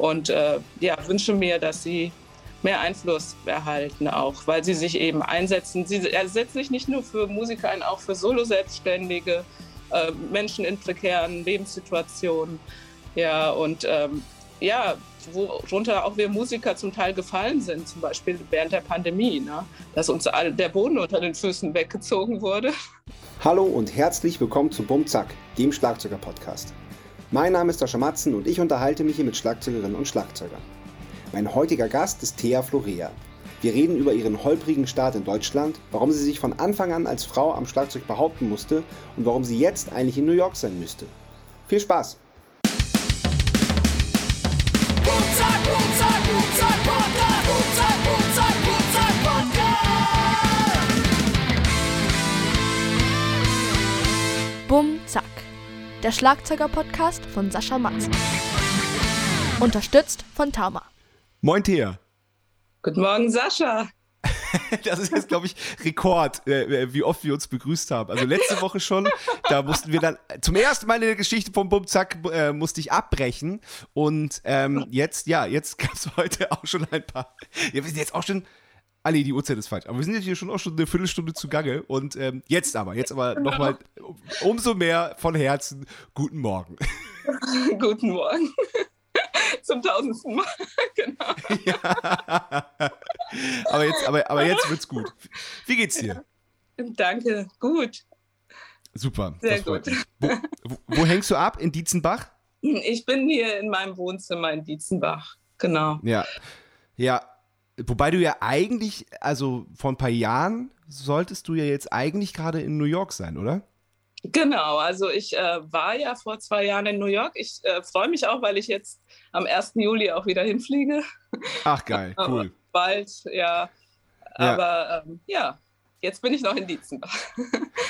Und äh, ja, wünsche mir, dass sie mehr Einfluss erhalten auch, weil sie sich eben einsetzen. Sie setzen sich nicht nur für Musiker ein, auch für Solo-Selbstständige, äh, Menschen in prekären Lebenssituationen. Ja, und ähm, ja, worunter auch wir Musiker zum Teil gefallen sind, zum Beispiel während der Pandemie, ne? dass uns all der Boden unter den Füßen weggezogen wurde. Hallo und herzlich willkommen zu Bumzack, dem Schlagzeuger-Podcast. Mein Name ist Sascha Matzen und ich unterhalte mich hier mit Schlagzeugerinnen und Schlagzeugern. Mein heutiger Gast ist Thea Florea. Wir reden über ihren holprigen Start in Deutschland, warum sie sich von Anfang an als Frau am Schlagzeug behaupten musste und warum sie jetzt eigentlich in New York sein müsste. Viel Spaß! Der Schlagzeuger-Podcast von Sascha Matzen. Unterstützt von Tama. Moin Thea. Guten Morgen, Sascha. das ist jetzt, glaube ich, Rekord, äh, äh, wie oft wir uns begrüßt haben. Also letzte Woche schon, da mussten wir dann zum ersten Mal in der Geschichte vom Bumzack äh, musste ich abbrechen. Und ähm, jetzt, ja, jetzt gab es heute auch schon ein paar. Ja, wir sind jetzt auch schon. Ah, nee, die Uhrzeit ist falsch. Aber wir sind jetzt hier schon auch schon eine Viertelstunde zugange. Und ähm, jetzt aber, jetzt aber nochmal umso mehr von Herzen guten Morgen. guten Morgen. Zum tausendsten Mal, genau. Ja. Aber jetzt, aber, aber jetzt wird's gut. Wie geht's dir? Danke, gut. Super. Sehr gut. Wo, wo, wo, hängst du ab? In Dietzenbach? Ich bin hier in meinem Wohnzimmer in Dietzenbach, genau. Ja. Ja. Wobei du ja eigentlich, also vor ein paar Jahren solltest du ja jetzt eigentlich gerade in New York sein, oder? Genau, also ich äh, war ja vor zwei Jahren in New York. Ich äh, freue mich auch, weil ich jetzt am 1. Juli auch wieder hinfliege. Ach geil, cool. Bald, ja. Aber ähm, ja, jetzt bin ich noch in Dietzenbach.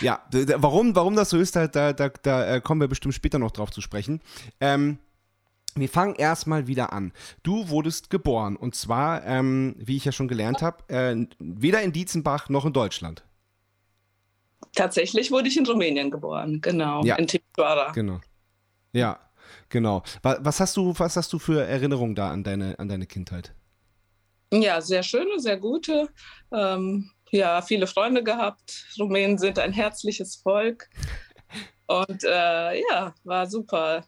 ja, warum, warum das so ist, da, da, da, da äh, kommen wir bestimmt später noch drauf zu sprechen. Ähm, wir fangen erstmal wieder an. Du wurdest geboren und zwar, ähm, wie ich ja schon gelernt habe, äh, weder in Dietzenbach noch in Deutschland. Tatsächlich wurde ich in Rumänien geboren, genau. Ja. In Timișoara. Genau. Ja, genau. Was hast du, was hast du für Erinnerungen da an deine, an deine Kindheit? Ja, sehr schöne, sehr gute. Ähm, ja, viele Freunde gehabt. Rumänen sind ein herzliches Volk. Und äh, ja, war super.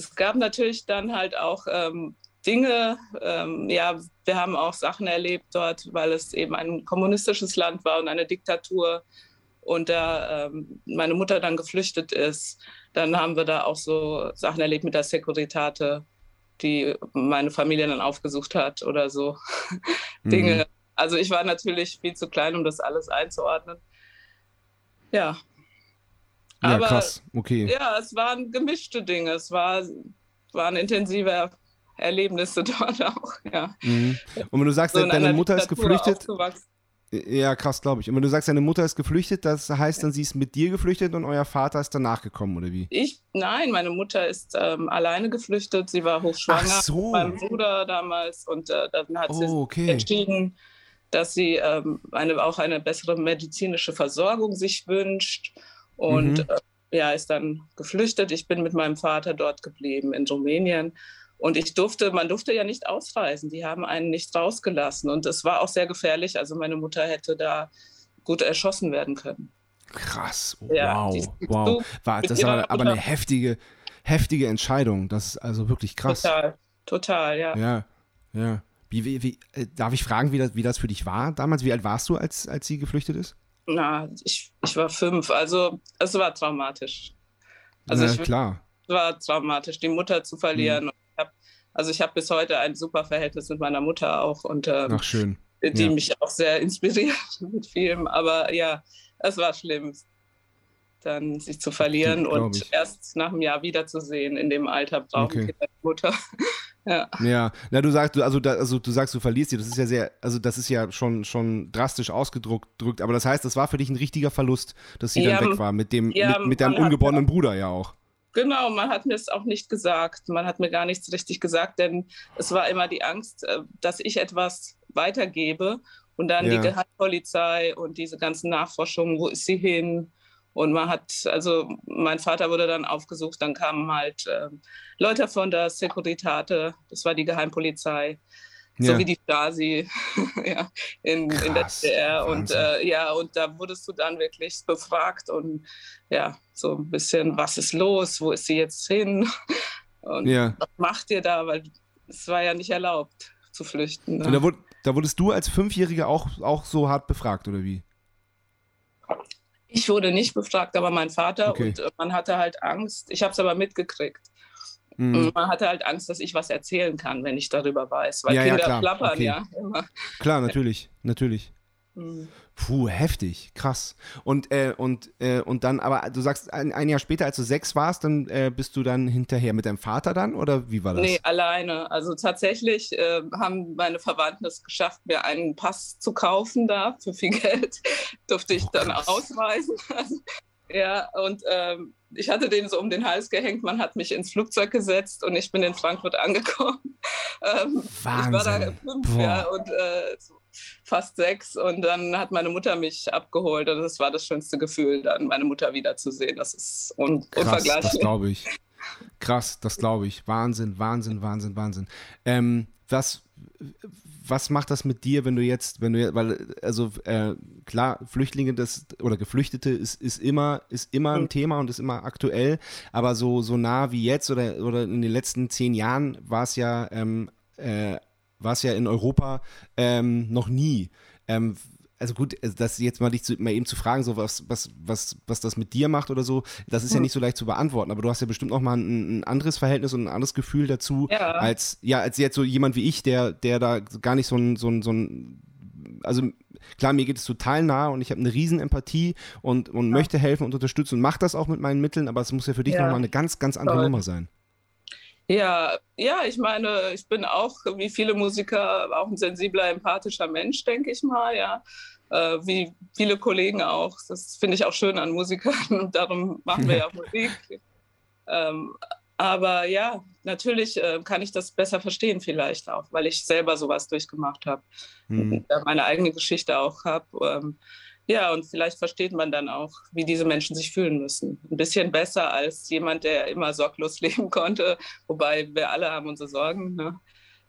Es gab natürlich dann halt auch ähm, Dinge. Ähm, ja, wir haben auch Sachen erlebt dort, weil es eben ein kommunistisches Land war und eine Diktatur und da ähm, meine Mutter dann geflüchtet ist, dann haben wir da auch so Sachen erlebt mit der Securitate, die meine Familie dann aufgesucht hat oder so mhm. Dinge. Also ich war natürlich viel zu klein, um das alles einzuordnen. Ja. Ja, Aber, krass, okay. Ja, es waren gemischte Dinge. Es war, waren intensive Erlebnisse dort auch, ja. Mhm. Und wenn du sagst, so deine Mutter ist geflüchtet, ja, krass, glaube ich. Und wenn du sagst, deine Mutter ist geflüchtet, das heißt dann, sie ist mit dir geflüchtet und euer Vater ist danach gekommen, oder wie? Ich, nein, meine Mutter ist ähm, alleine geflüchtet. Sie war hochschwanger Ach so. mit meinem Bruder damals und äh, dann hat sie oh, okay. entschieden, dass sie ähm, eine, auch eine bessere medizinische Versorgung sich wünscht und mhm. äh, ja, ist dann geflüchtet. Ich bin mit meinem Vater dort geblieben in Rumänien und ich durfte, man durfte ja nicht ausreisen. Die haben einen nicht rausgelassen. Und es war auch sehr gefährlich. Also meine Mutter hätte da gut erschossen werden können. Krass. Ja, wow. wow. War, das war aber eine heftige, heftige Entscheidung. Das ist also wirklich krass. Total, total, ja. Ja, ja. Wie, wie, wie, äh, darf ich fragen, wie das, wie das für dich war damals? Wie alt warst du, als, als sie geflüchtet ist? Na, ich, ich war fünf. Also es war traumatisch. Also Na, ich, klar. Es war traumatisch, die Mutter zu verlieren. Mhm. Also ich habe bis heute ein super Verhältnis mit meiner Mutter auch und ähm, Ach, schön. die ja. mich auch sehr inspiriert mit vielem. Aber ja, es war schlimm, dann sich zu verlieren und ich. erst nach einem Jahr wiederzusehen. In dem Alter brauchen okay. Kinder Mutter. ja. Ja, na du sagst, also, da, also du sagst, du verlierst sie. Das ist ja sehr, also das ist ja schon, schon drastisch ausgedrückt. Aber das heißt, das war für dich ein richtiger Verlust, dass sie ja, dann weg war mit dem, ja, mit, mit deinem ungeborenen Bruder ja auch. Genau, man hat mir es auch nicht gesagt. Man hat mir gar nichts richtig gesagt, denn es war immer die Angst, äh, dass ich etwas weitergebe und dann ja. die Geheimpolizei und diese ganzen Nachforschungen, wo ist sie hin? Und man hat, also mein Vater wurde dann aufgesucht, dann kamen halt äh, Leute von der Securitate, das war die Geheimpolizei, ja. so wie die Stasi ja, in, in, der DDR. Und äh, ja, und da wurdest du dann wirklich befragt und ja, so ein bisschen, was ist los, wo ist sie jetzt hin? Und ja. was macht ihr da? Weil es war ja nicht erlaubt zu flüchten. Ne? Und da, wurde, da wurdest du als Fünfjähriger auch, auch so hart befragt, oder wie? Ich wurde nicht befragt, aber mein Vater okay. und äh, man hatte halt Angst. Ich habe es aber mitgekriegt. Mhm. Man hatte halt Angst, dass ich was erzählen kann, wenn ich darüber weiß. Weil ja, Kinder ja, plappern okay. ja immer. Klar, natürlich, natürlich. Mhm. Puh, heftig, krass. Und, äh, und, äh, und dann, aber du sagst, ein, ein, Jahr später, als du sechs warst, dann äh, bist du dann hinterher mit deinem Vater dann oder wie war das? Nee, alleine. Also tatsächlich äh, haben meine Verwandten es geschafft, mir einen Pass zu kaufen da für viel Geld. Durfte ich oh, dann ausreisen. ja, und ähm, ich hatte den so um den Hals gehängt, man hat mich ins Flugzeug gesetzt und ich bin in Frankfurt angekommen. Ähm, Wahnsinn. Ich war da fünf ja, und äh, fast sechs und dann hat meine Mutter mich abgeholt und das war das schönste Gefühl, dann meine Mutter wiederzusehen. Das ist un Krass, unvergleichlich. Das glaube ich. Krass, das glaube ich. Wahnsinn, Wahnsinn, Wahnsinn, Wahnsinn. Ähm, was, was macht das mit dir, wenn du jetzt, wenn du weil, also äh, klar, Flüchtlinge das oder Geflüchtete ist, ist immer, ist immer ein mhm. Thema und ist immer aktuell, aber so, so nah wie jetzt oder, oder in den letzten zehn Jahren war es ja ähm, äh, war es ja in Europa ähm, noch nie. Ähm, also gut, also das jetzt mal dich zu, mal eben zu fragen, so was, was, was, was das mit dir macht oder so, das ist ja hm. nicht so leicht zu beantworten, aber du hast ja bestimmt noch mal ein, ein anderes Verhältnis und ein anderes Gefühl dazu, ja. als, ja, als jetzt so jemand wie ich, der, der da gar nicht so ein, so ein, so ein also klar, mir geht es total nah und ich habe eine riesen Empathie und, und ja. möchte helfen und unterstützen und mache das auch mit meinen Mitteln, aber es muss ja für dich ja. nochmal eine ganz, ganz andere Toll. Nummer sein. Ja, ja, ich meine, ich bin auch, wie viele Musiker, auch ein sensibler, empathischer Mensch, denke ich mal, ja. Äh, wie viele Kollegen auch. Das finde ich auch schön an Musikern und darum machen wir ja Musik. Ähm, aber ja, natürlich äh, kann ich das besser verstehen, vielleicht auch, weil ich selber sowas durchgemacht habe. Mhm. Meine eigene Geschichte auch habe. Ähm, ja, und vielleicht versteht man dann auch, wie diese Menschen sich fühlen müssen. Ein bisschen besser als jemand, der immer sorglos leben konnte, wobei wir alle haben unsere Sorgen. Ne?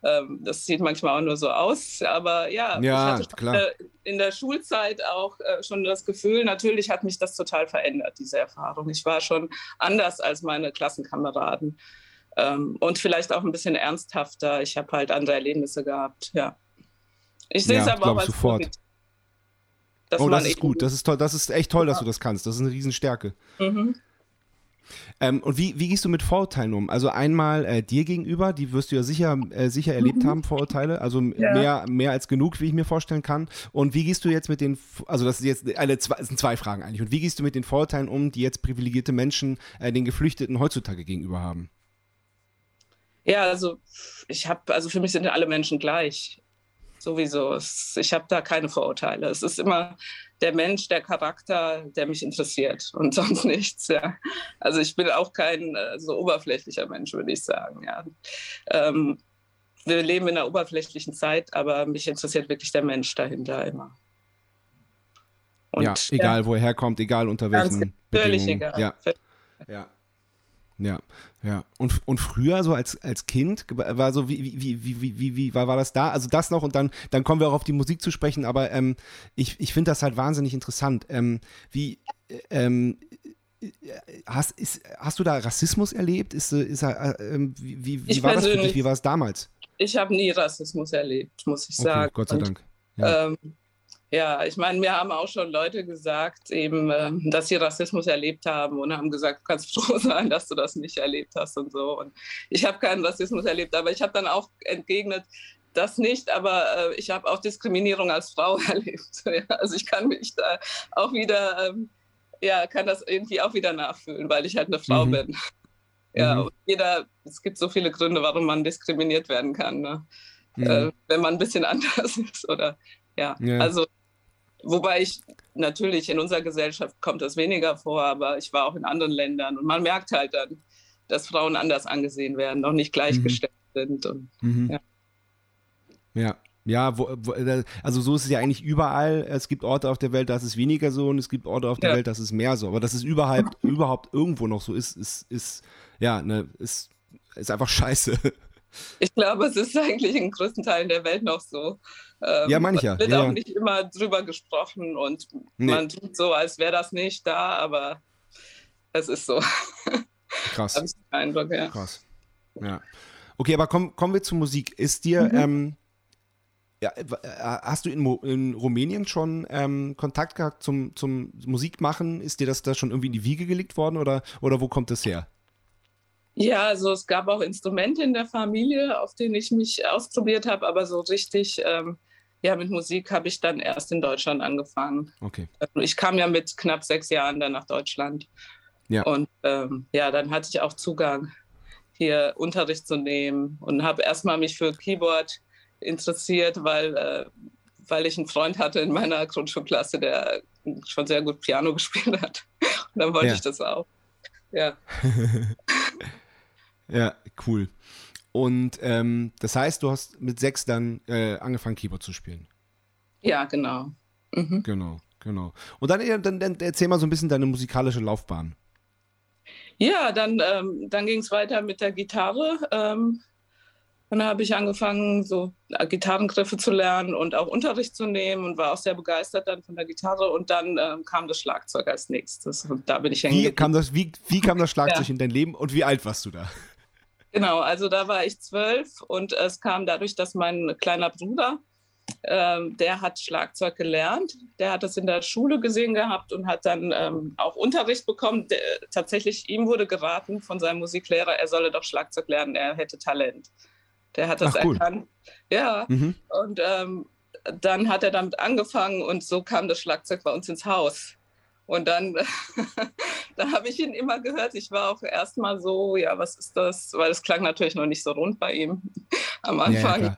Ähm, das sieht manchmal auch nur so aus, aber ja, ja ich hatte klar. in der Schulzeit auch äh, schon das Gefühl, natürlich hat mich das total verändert, diese Erfahrung. Ich war schon anders als meine Klassenkameraden ähm, und vielleicht auch ein bisschen ernsthafter. Ich habe halt andere Erlebnisse gehabt, ja. Ich sehe es ja, aber auch als sofort. Positiv oh, das ist gut. Das ist toll. Das ist echt toll, dass du das kannst. Das ist eine Riesenstärke. Mhm. Ähm, und wie, wie gehst du mit Vorurteilen um? Also einmal äh, dir gegenüber, die wirst du ja sicher, äh, sicher erlebt mhm. haben, Vorurteile, also ja. mehr, mehr als genug, wie ich mir vorstellen kann. Und wie gehst du jetzt mit den, also das, ist jetzt eine, das sind zwei Fragen eigentlich. Und wie gehst du mit den Vorurteilen um, die jetzt privilegierte Menschen äh, den Geflüchteten heutzutage gegenüber haben? Ja, also ich habe, also für mich sind ja alle Menschen gleich sowieso. Ich habe da keine Vorurteile. Es ist immer der Mensch, der Charakter, der mich interessiert und sonst nichts. Ja. Also ich bin auch kein äh, so oberflächlicher Mensch, würde ich sagen. Ja. Ähm, wir leben in einer oberflächlichen Zeit, aber mich interessiert wirklich der Mensch dahinter immer. Und, ja, egal ja, er herkommt, egal unter welchen Völlig egal. Ja. ja. Ja, ja. Und, und früher, so als, als Kind, war so, wie, wie, wie, wie, wie, wie war, war das da? Also das noch und dann, dann kommen wir auch auf die Musik zu sprechen, aber ähm, ich, ich finde das halt wahnsinnig interessant. Ähm, wie, ähm, hast, ist, hast du da Rassismus erlebt? Ist, ist, äh, ähm, wie, wie, war das für dich? Wie war es damals? Ich habe nie Rassismus erlebt, muss ich okay, sagen. Gott sei Dank. Ja. Ähm, ja, ich meine, mir haben auch schon Leute gesagt, eben, ähm, dass sie Rassismus erlebt haben und haben gesagt, du kannst froh sein, dass du das nicht erlebt hast und so. Und ich habe keinen Rassismus erlebt, aber ich habe dann auch entgegnet, das nicht, aber äh, ich habe auch Diskriminierung als Frau erlebt. Also ich kann mich da auch wieder, ähm, ja, kann das irgendwie auch wieder nachfühlen, weil ich halt eine Frau mhm. bin. Ja, mhm. jeder, es gibt so viele Gründe, warum man diskriminiert werden kann, ne? mhm. wenn man ein bisschen anders ist oder ja. ja. Also Wobei ich natürlich in unserer Gesellschaft kommt das weniger vor, aber ich war auch in anderen Ländern und man merkt halt dann, dass Frauen anders angesehen werden, noch nicht gleichgestellt mhm. sind. Und, mhm. ja. ja. Ja, wo, wo, äh, also so ist es ja eigentlich überall. Es gibt Orte auf der Welt, da ist es weniger so und es gibt Orte auf der Ja. Welt, da ist es mehr so. Aber dass es überhaupt, überhaupt irgendwo noch so ist, ist, ist ja, ne, ist, ist einfach scheiße. Ich glaube, es ist eigentlich in größten Teilen der Welt noch so. Ähm, Ja, meine ich ja. Es wird Ja, auch nicht immer drüber gesprochen und Nee. man tut so, als wäre das nicht da, aber es ist so. Krass. Habe ich den Eindruck, ja. Krass. Ja. Okay, aber komm, kommen wir zur Musik. Ist dir, Mhm. ähm, ja, äh, hast du in, in Rumänien schon ähm, Kontakt gehabt zum, zum Musikmachen? Ist dir das da schon irgendwie in die Wiege gelegt worden oder, oder wo kommt das her? Ja, also es gab auch Instrumente in der Familie, auf denen ich mich ausprobiert habe, aber so richtig, ähm, ja, mit Musik habe ich dann erst in Deutschland angefangen. Okay. Ich kam ja mit knapp sechs Jahren dann nach Deutschland. Ja. Und ähm, ja, dann hatte ich auch Zugang, hier Unterricht zu nehmen und habe erstmal mich für Keyboard interessiert, weil, äh, weil ich einen Freund hatte in meiner Grundschulklasse, der schon sehr gut Piano gespielt hat. Und dann wollte Ja. ich das auch. Ja. Ja, cool. Und ähm, das heißt, du hast mit sechs dann äh, angefangen, Keyboard zu spielen. Ja, genau. Mhm. Genau, genau. Und dann, dann, dann erzähl mal so ein bisschen deine musikalische Laufbahn. Ja, dann, ähm, dann ging es weiter mit der Gitarre. Ähm, und dann habe ich angefangen, so äh, Gitarrengriffe zu lernen und auch Unterricht zu nehmen und war auch sehr begeistert dann von der Gitarre. Und dann ähm, kam das Schlagzeug als nächstes. Und da bin ich hängen Wie kam das, wie, wie kam das Schlagzeug Ja. in dein Leben und wie alt warst du da? Genau, also da war ich zwölf und es kam dadurch, dass mein kleiner Bruder, ähm, der hat Schlagzeug gelernt, der hat das in der Schule gesehen gehabt und hat dann ähm, auch Unterricht bekommen. Der, tatsächlich, ihm wurde geraten von seinem Musiklehrer, er solle doch Schlagzeug lernen, er hätte Talent. Der hat das Ach, cool. erkannt. Ja, Mhm. und ähm, dann hat er damit angefangen und so kam das Schlagzeug bei uns ins Haus. Und dann, da habe ich ihn immer gehört. Ich war auch erstmal so, ja, was ist das? Weil es klang natürlich noch nicht so rund bei ihm am Ja, ja, Anfang. klar.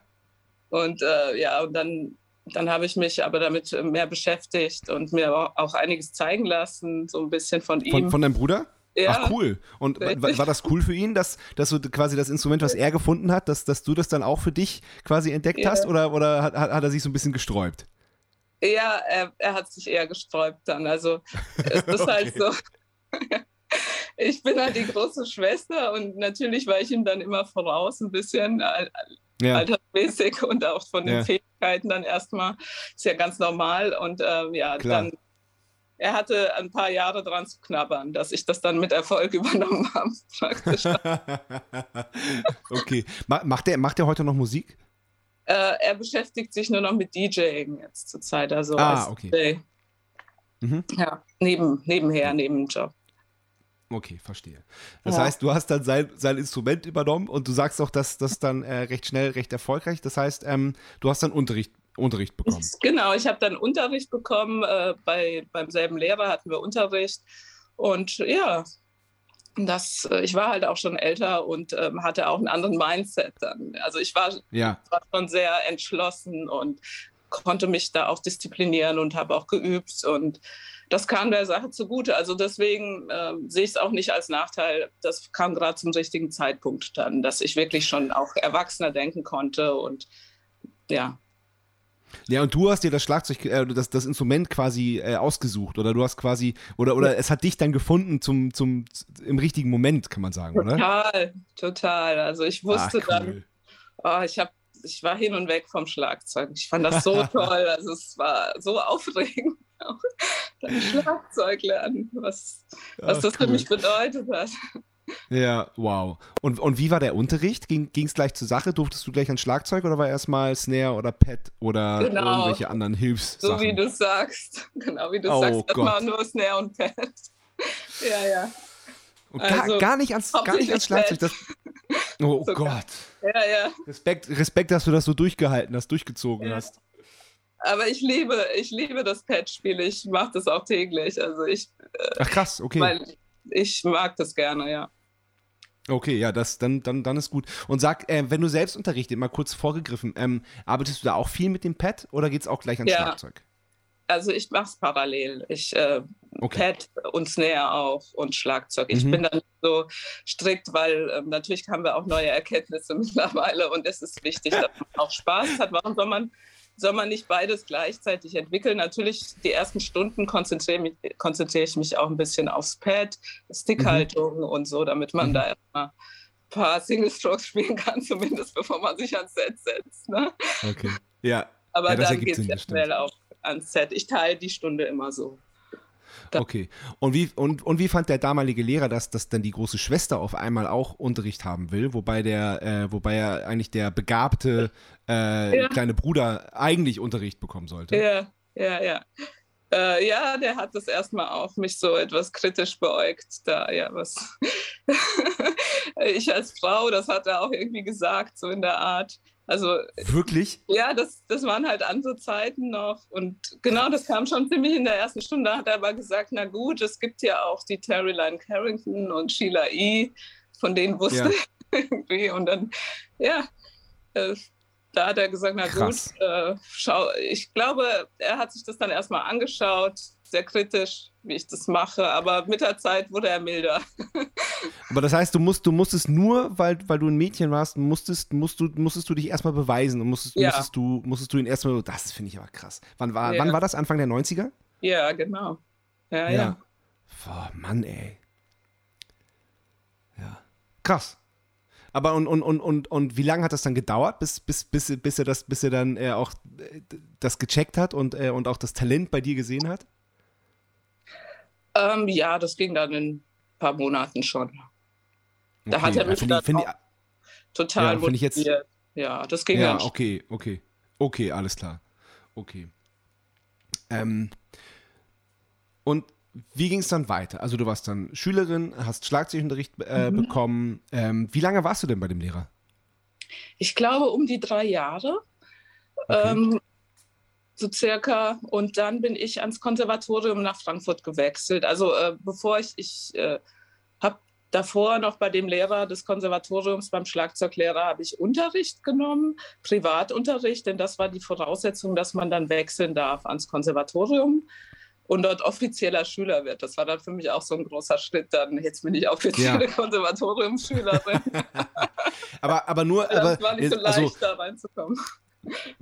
und äh, ja, und dann, dann habe ich mich aber damit mehr beschäftigt und mir auch einiges zeigen lassen, so ein bisschen von ihm. Von, deinem Bruder? ja, Ach cool. Und wa- Richtig. war das cool für ihn, dass, dass du quasi das Instrument, was er gefunden hat, dass, dass du das dann auch für dich quasi entdeckt Ja. hast? Oder, oder hat, hat hat er sich so ein bisschen gesträubt? Ja, er, er hat sich eher gesträubt dann. Also es ist halt so. Ich bin halt die große Schwester und natürlich war ich ihm dann immer voraus, ein bisschen Ja. altersmäßig und auch von den Ja. Fähigkeiten dann erstmal. Ist ja ganz normal. Und ähm, ja, Klar. dann, er hatte ein paar Jahre dran zu knabbern, dass ich das dann mit Erfolg übernommen habe. Okay. Ma- Macht er macht der heute noch Musik? Äh, er beschäftigt sich nur noch mit DJing jetzt zur Zeit. Also Ah, okay. Mhm. Ja, neben, nebenher, neben dem Job. Okay, verstehe. Das Ja. heißt, du hast dann sein, sein Instrument übernommen und du sagst auch, dass das dann äh, recht schnell, recht erfolgreich. Das heißt, ähm, du hast dann Unterricht, Unterricht bekommen. Ich, genau, ich habe dann Unterricht bekommen. Äh, bei, beim selben Lehrer hatten wir Unterricht. Und ja, das, äh, ich war halt auch schon älter und ähm, hatte auch einen anderen Mindset dann. Also ich war, Ja, war schon sehr entschlossen und konnte mich da auch disziplinieren und habe auch geübt. Und das kam der Sache zugute. Also deswegen ähm, sehe ich es auch nicht als Nachteil. Das kam gerade zum richtigen Zeitpunkt dann, dass ich wirklich schon auch erwachsener denken konnte und ja. Ja, und du hast dir das Schlagzeug, äh, das, das Instrument quasi äh, ausgesucht oder du hast quasi, oder, oder es hat dich dann gefunden zum, zum, im richtigen Moment, kann man sagen, oder? Total, total. Also ich wusste dann, cool. oh, ich habe, ich war hin und weg vom Schlagzeug. Ich fand das so toll. Also es war so aufregend, auch dann Schlagzeug lernen, was, was Ah, das für cool. mich bedeutet hat. Ja, wow. Und, und wie war der Unterricht? Ging es gleich zur Sache? Durftest du gleich ein Schlagzeug oder war erstmal Snare oder Pad oder Genau. irgendwelche anderen Hilfssachen? So wie du sagst. Genau wie du Oh sagst, erstmal nur Snare und Pad. ja, ja. Und gar, also, gar nicht ans, gar nicht ans Schlagzeug. Das, oh Sogar. Gott. Ja, ja. Respekt, Respekt, dass du das so durchgehalten hast, durchgezogen Ja. hast. Aber ich liebe, ich liebe das Pad-Spiel. Ich mache das auch täglich. Also ich, Ach krass, okay. weil ich mag das gerne, ja. Okay, ja, das, dann, dann, dann ist gut. Und sag, äh, wenn du selbst unterrichtet, mal kurz vorgegriffen, ähm, arbeitest du da auch viel mit dem Pad oder geht es auch gleich ans Ja. Schlagzeug? Also ich mache es parallel. Ich äh, Okay. Pad und Snare auch und Schlagzeug. Ich Mhm. bin dann nicht so strikt, weil ähm, natürlich haben wir auch neue Erkenntnisse mittlerweile und es ist wichtig, dass man auch Spaß hat. Warum soll man, soll man nicht beides gleichzeitig entwickeln? Natürlich, die ersten Stunden konzentriere, konzentriere ich mich auch ein bisschen aufs Pad, Stickhaltung und so, damit man Mhm. da erstmal ein paar Single Strokes spielen kann, zumindest bevor man sich ans Set setzt. Ne? Okay. Ja, Aber Ja, dann geht es ja schnell auch ans Set. Ich teile die Stunde immer so. Okay. Und wie, und, und wie fand der damalige Lehrer das, dass dann die große Schwester auf einmal auch Unterricht haben will, wobei der, äh, wobei er eigentlich der begabte äh, Ja. kleine Bruder eigentlich Unterricht bekommen sollte? Ja, ja, ja. Äh, ja, der hat das erstmal auch mich so etwas kritisch beäugt, da ja was. ich als Frau, das hat er auch irgendwie gesagt, so in der Art. Also Wirklich? ja, das, das waren halt andere Zeiten noch. Und genau, das kam schon ziemlich in der ersten Stunde. Da hat er aber gesagt, na gut, es gibt ja auch die Terry Lyne Carrington und Sheila E., von denen wusste Ja. ich irgendwie. Und dann, ja, äh, da hat er gesagt, na Krass. gut, äh, schau, ich glaube, er hat sich das dann erstmal angeschaut, sehr kritisch, wie ich das mache, aber mit der Zeit wurde er milder. Aber das heißt, du musst, du musstest nur, weil, weil du ein Mädchen warst, musstest, musst du, musstest du dich erstmal beweisen und musstest, Ja. musstest du, musstest du ihn erstmal, das finde ich aber krass. Wann war, Ja. wann war das? Anfang der 90er? Ja, genau. Ja, ja. Boah, Mann, ey. Ja. Krass. Aber und, und, und, und, und wie lange hat das dann gedauert, bis, bis, bis, bis er das, bis er dann äh, auch äh, das gecheckt hat und, äh, und auch das Talent bei dir gesehen hat? Ähm, ja, das ging dann in ein paar Monaten schon. Da hat Okay, er mich find ich- dann find auch total Ja, find ich jetzt- motiviert. Ja, das ging Ja, dann schon. okay, okay. Okay, alles klar. Okay. Ähm, und wie ging es dann weiter? Also du warst dann Schülerin, hast Schlagzeugunterricht äh, Mhm. bekommen. Ähm, wie lange warst du denn bei dem Lehrer? Ich glaube um die drei Jahre, Okay. ähm, so circa. Und dann bin ich ans Konservatorium nach Frankfurt gewechselt. Also äh, bevor ich, ich äh, habe davor noch bei dem Lehrer des Konservatoriums, beim Schlagzeuglehrer, habe ich Unterricht genommen, Privatunterricht, denn das war die Voraussetzung, dass man dann wechseln darf ans Konservatorium und dort offizieller Schüler wird. Das war dann für mich auch so ein großer Schritt. Dann jetzt bin ich offizielle Konservatoriumsschülerin. Aber, aber nur, das aber, war nicht so also leicht, da reinzukommen.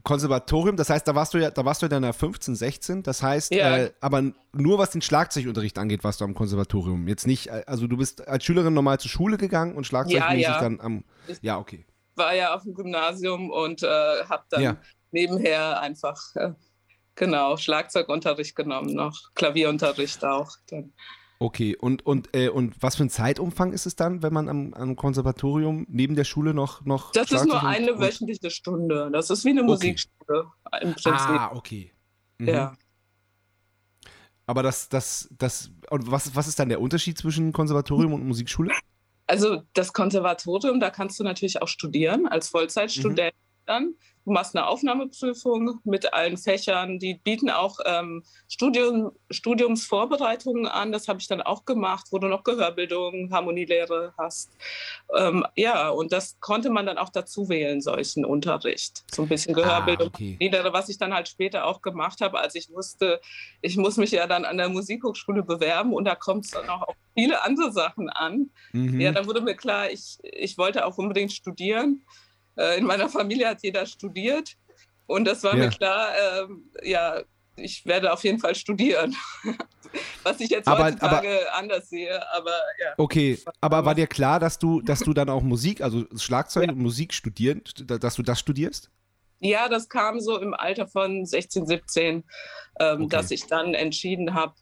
Konservatorium, das heißt, da warst du ja, da warst du dann ja 15, 16, das heißt, Ja. äh, aber nur was den Schlagzeugunterricht angeht, warst du am Konservatorium. Jetzt nicht, äh, also du bist als Schülerin normal zur Schule gegangen und schlagzeugmäßig Ja, ja. dann am, ja, okay. war ja auf dem Gymnasium und äh, habe dann nebenher einfach äh, genau Schlagzeugunterricht genommen, noch Klavierunterricht auch. Dann. Okay, und, und, äh, und was für ein Zeitumfang ist es dann, wenn man am, am Konservatorium neben der Schule noch, noch Das ist nur und- eine wöchentliche Stunde. Das ist wie eine Musikschule im Prinzip. Ah, okay. Mhm. Ja. Aber das, das, das, und was, was ist dann der Unterschied zwischen Konservatorium und Musikschule? Also das Konservatorium, da kannst du natürlich auch studieren als Vollzeitstudent dann. Du machst eine Aufnahmeprüfung mit allen Fächern. Die bieten auch ähm, Studium, Studiumsvorbereitungen an. Das habe ich dann auch gemacht, wo du noch Gehörbildung, Harmonielehre hast. Ähm, ja, und das konnte man dann auch dazu wählen, solchen Unterricht. So ein bisschen Gehörbildung. Ah, okay. Harmonielehre, was ich dann halt später auch gemacht habe, als ich wusste, ich muss mich ja dann an der Musikhochschule bewerben und da kommt es dann auch auf viele andere Sachen an. Mhm. Ja, dann wurde mir klar, ich, ich wollte auch unbedingt studieren. Äh, in meiner Familie hat jeder studiert. Und das war Ja. mir klar, ähm, ja, ich werde auf jeden Fall studieren. Was ich jetzt Aber- heutzutage anders sehe, aber ja. Okay, aber war dir klar, dass du, dass du dann auch Musik, also Schlagzeug und Musik studieren, dass du das studierst? Ja, das kam so im Alter von 16, 17, ähm, Okay. dass ich dann entschieden habe,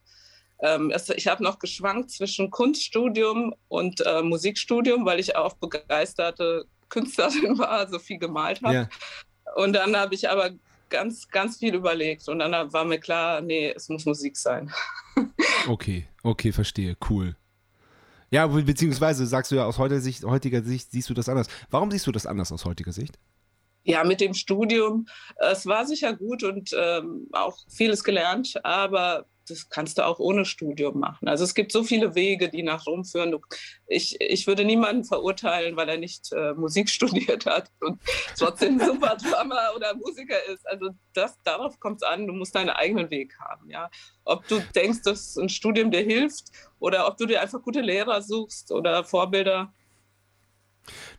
ähm, es, ich habe noch geschwankt zwischen Kunststudium und äh, Musikstudium, weil ich auch begeisterte Künstlerin war, also viel gemalt habe. Ja. Und dann habe ich aber ganz, ganz viel überlegt und dann war mir klar, nee, es muss Musik sein. Okay, okay, verstehe, cool. Ja, be- beziehungsweise sagst du ja aus heutiger Sicht, heutiger Sicht siehst du das anders. Warum siehst du das anders aus heutiger Sicht? Ja, mit dem Studium, es war sicher gut und ähm, auch vieles gelernt, aber das kannst du auch ohne Studium machen. Also es gibt so viele Wege, die nach Rom führen. Ich, ich würde niemanden verurteilen, weil er nicht äh, Musik studiert hat und trotzdem super Drummer oder Musiker ist. Also das, darauf kommt es an, du musst deinen eigenen Weg haben. Ja? Ob du denkst, dass ein Studium dir hilft oder ob du dir einfach gute Lehrer suchst oder Vorbilder.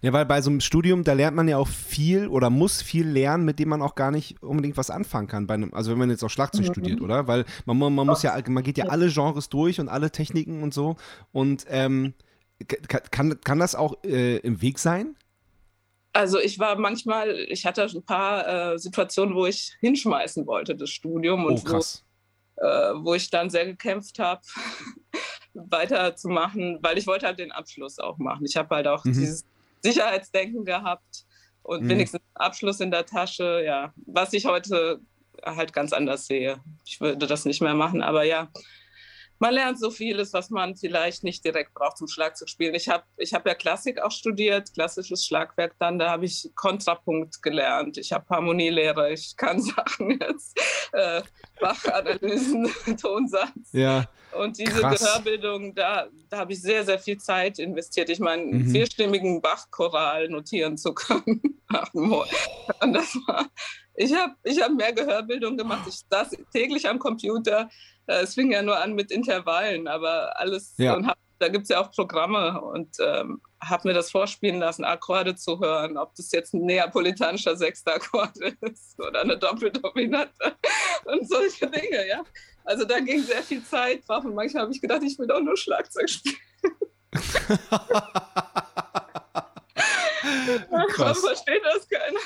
Ja, weil bei so einem Studium, da lernt man ja auch viel oder muss viel lernen, mit dem man auch gar nicht unbedingt was anfangen kann. Einem, also wenn man jetzt auch Schlagzeug mhm. studiert, oder? Weil man, man muss ja, man geht ja alle Genres durch und alle Techniken und so. Und ähm, kann, kann das auch äh, im Weg sein? Also ich war manchmal, ich hatte ein paar äh, Situationen, wo ich hinschmeißen wollte, das Studium. Und oh, krass. Wo, äh, wo ich dann sehr gekämpft habe, weiterzumachen, weil ich wollte halt den Abschluss auch machen. Ich habe halt auch mhm. dieses Sicherheitsdenken gehabt und mhm. wenigstens Abschluss in der Tasche, ja, was ich heute halt ganz anders sehe. Ich würde das nicht mehr machen, aber ja, man lernt so vieles, was man vielleicht nicht direkt braucht zum Schlagzeugspielen. Ich habe ich hab ja Klassik auch studiert, klassisches Schlagwerk dann, da habe ich Kontrapunkt gelernt. Ich habe Harmonielehre, ich kann Sachen jetzt, äh, Bachanalysen, Tonsatz. Ja. Und diese Krass. Gehörbildung, da, da habe ich sehr, sehr viel Zeit investiert. Ich meine, mhm. vierstimmigen Bachchoral notieren zu können. Und das war, ich habe ich hab mehr Gehörbildung gemacht. Ich saß täglich am Computer, es fing ja nur an mit Intervallen, aber alles. Ja. Und hab, da gibt es ja auch Programme und ähm, habe mir das vorspielen lassen, Akkorde zu hören, ob das jetzt ein neapolitanischer sechster Akkord ist oder eine Doppeldominante und solche Dinge, ja. Also da ging sehr viel Zeit drauf und manchmal habe ich gedacht, ich will doch nur Schlagzeug spielen. krass. versteht das keiner.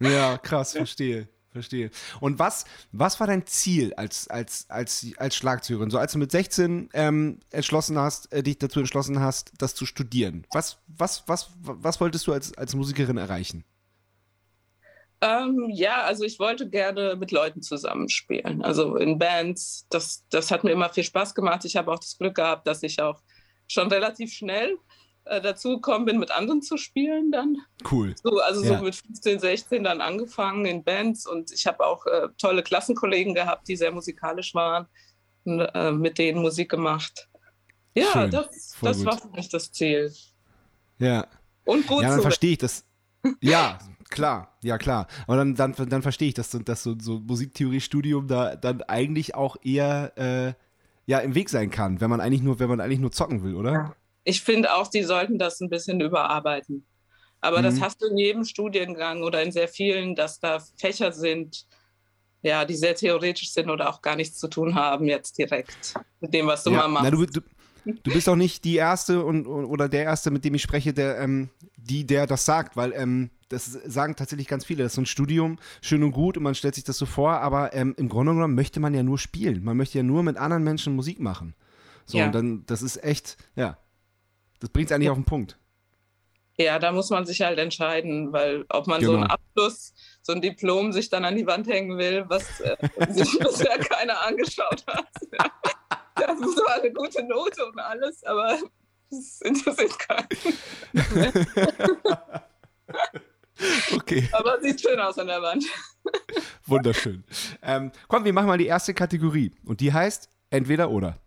Ja, krass, verstehe. Verstehe. Und was, was war dein Ziel als, als, als, als Schlagzeugerin? So als du mit 16 ähm, entschlossen hast, äh, dich dazu entschlossen hast, das zu studieren. Was, was, was, was wolltest du als, als Musikerin erreichen? Ähm, ja, also ich wollte gerne mit Leuten zusammenspielen. Also in Bands. Das, das hat mir immer viel Spaß gemacht. Ich habe auch das Glück gehabt, dass ich auch schon relativ schnell äh, dazu gekommen bin, mit anderen zu spielen dann. Cool. So, also ja. so mit 15, 16 dann angefangen in Bands und ich habe auch äh, tolle Klassenkollegen gehabt, die sehr musikalisch waren und äh, mit denen Musik gemacht. Ja, Schön. das, das war für mich das Ziel. Ja. Und gut Ja, dann verstehe ich das. Ja, klar, ja klar. Aber dann, dann, dann verstehe ich, dass, dass so, so Musiktheorie-Studium da dann eigentlich auch eher äh, ja, im Weg sein kann, wenn man eigentlich nur, wenn man eigentlich nur zocken will, oder? Ja ich finde auch, die sollten das ein bisschen überarbeiten. Aber mhm. das hast du in jedem Studiengang oder in sehr vielen, dass da Fächer sind, ja, die sehr theoretisch sind oder auch gar nichts zu tun haben jetzt direkt mit dem, was du ja. mal machst. Na, du, du, du, bist auch nicht die Erste und, oder der Erste, mit dem ich spreche, der, ähm, die, der das sagt, weil ähm, das sagen tatsächlich ganz viele. Das ist so ein Studium, schön und gut und man stellt sich das so vor, aber ähm, im Grunde genommen möchte man ja nur spielen. Man möchte ja nur mit anderen Menschen Musik machen. So, ja. und dann, das ist echt, ja, das bringt es eigentlich auf den Punkt. Ja, da muss man sich halt entscheiden, weil ob man Genau. so einen Abschluss, so ein Diplom sich dann an die Wand hängen will, was äh, sich bisher keiner angeschaut hat. Das ist zwar eine gute Note und alles, aber das interessiert keinen. Okay, Aber sieht schön aus an der Wand. wunderschön. Ähm, komm, wir machen mal die erste Kategorie und die heißt entweder oder.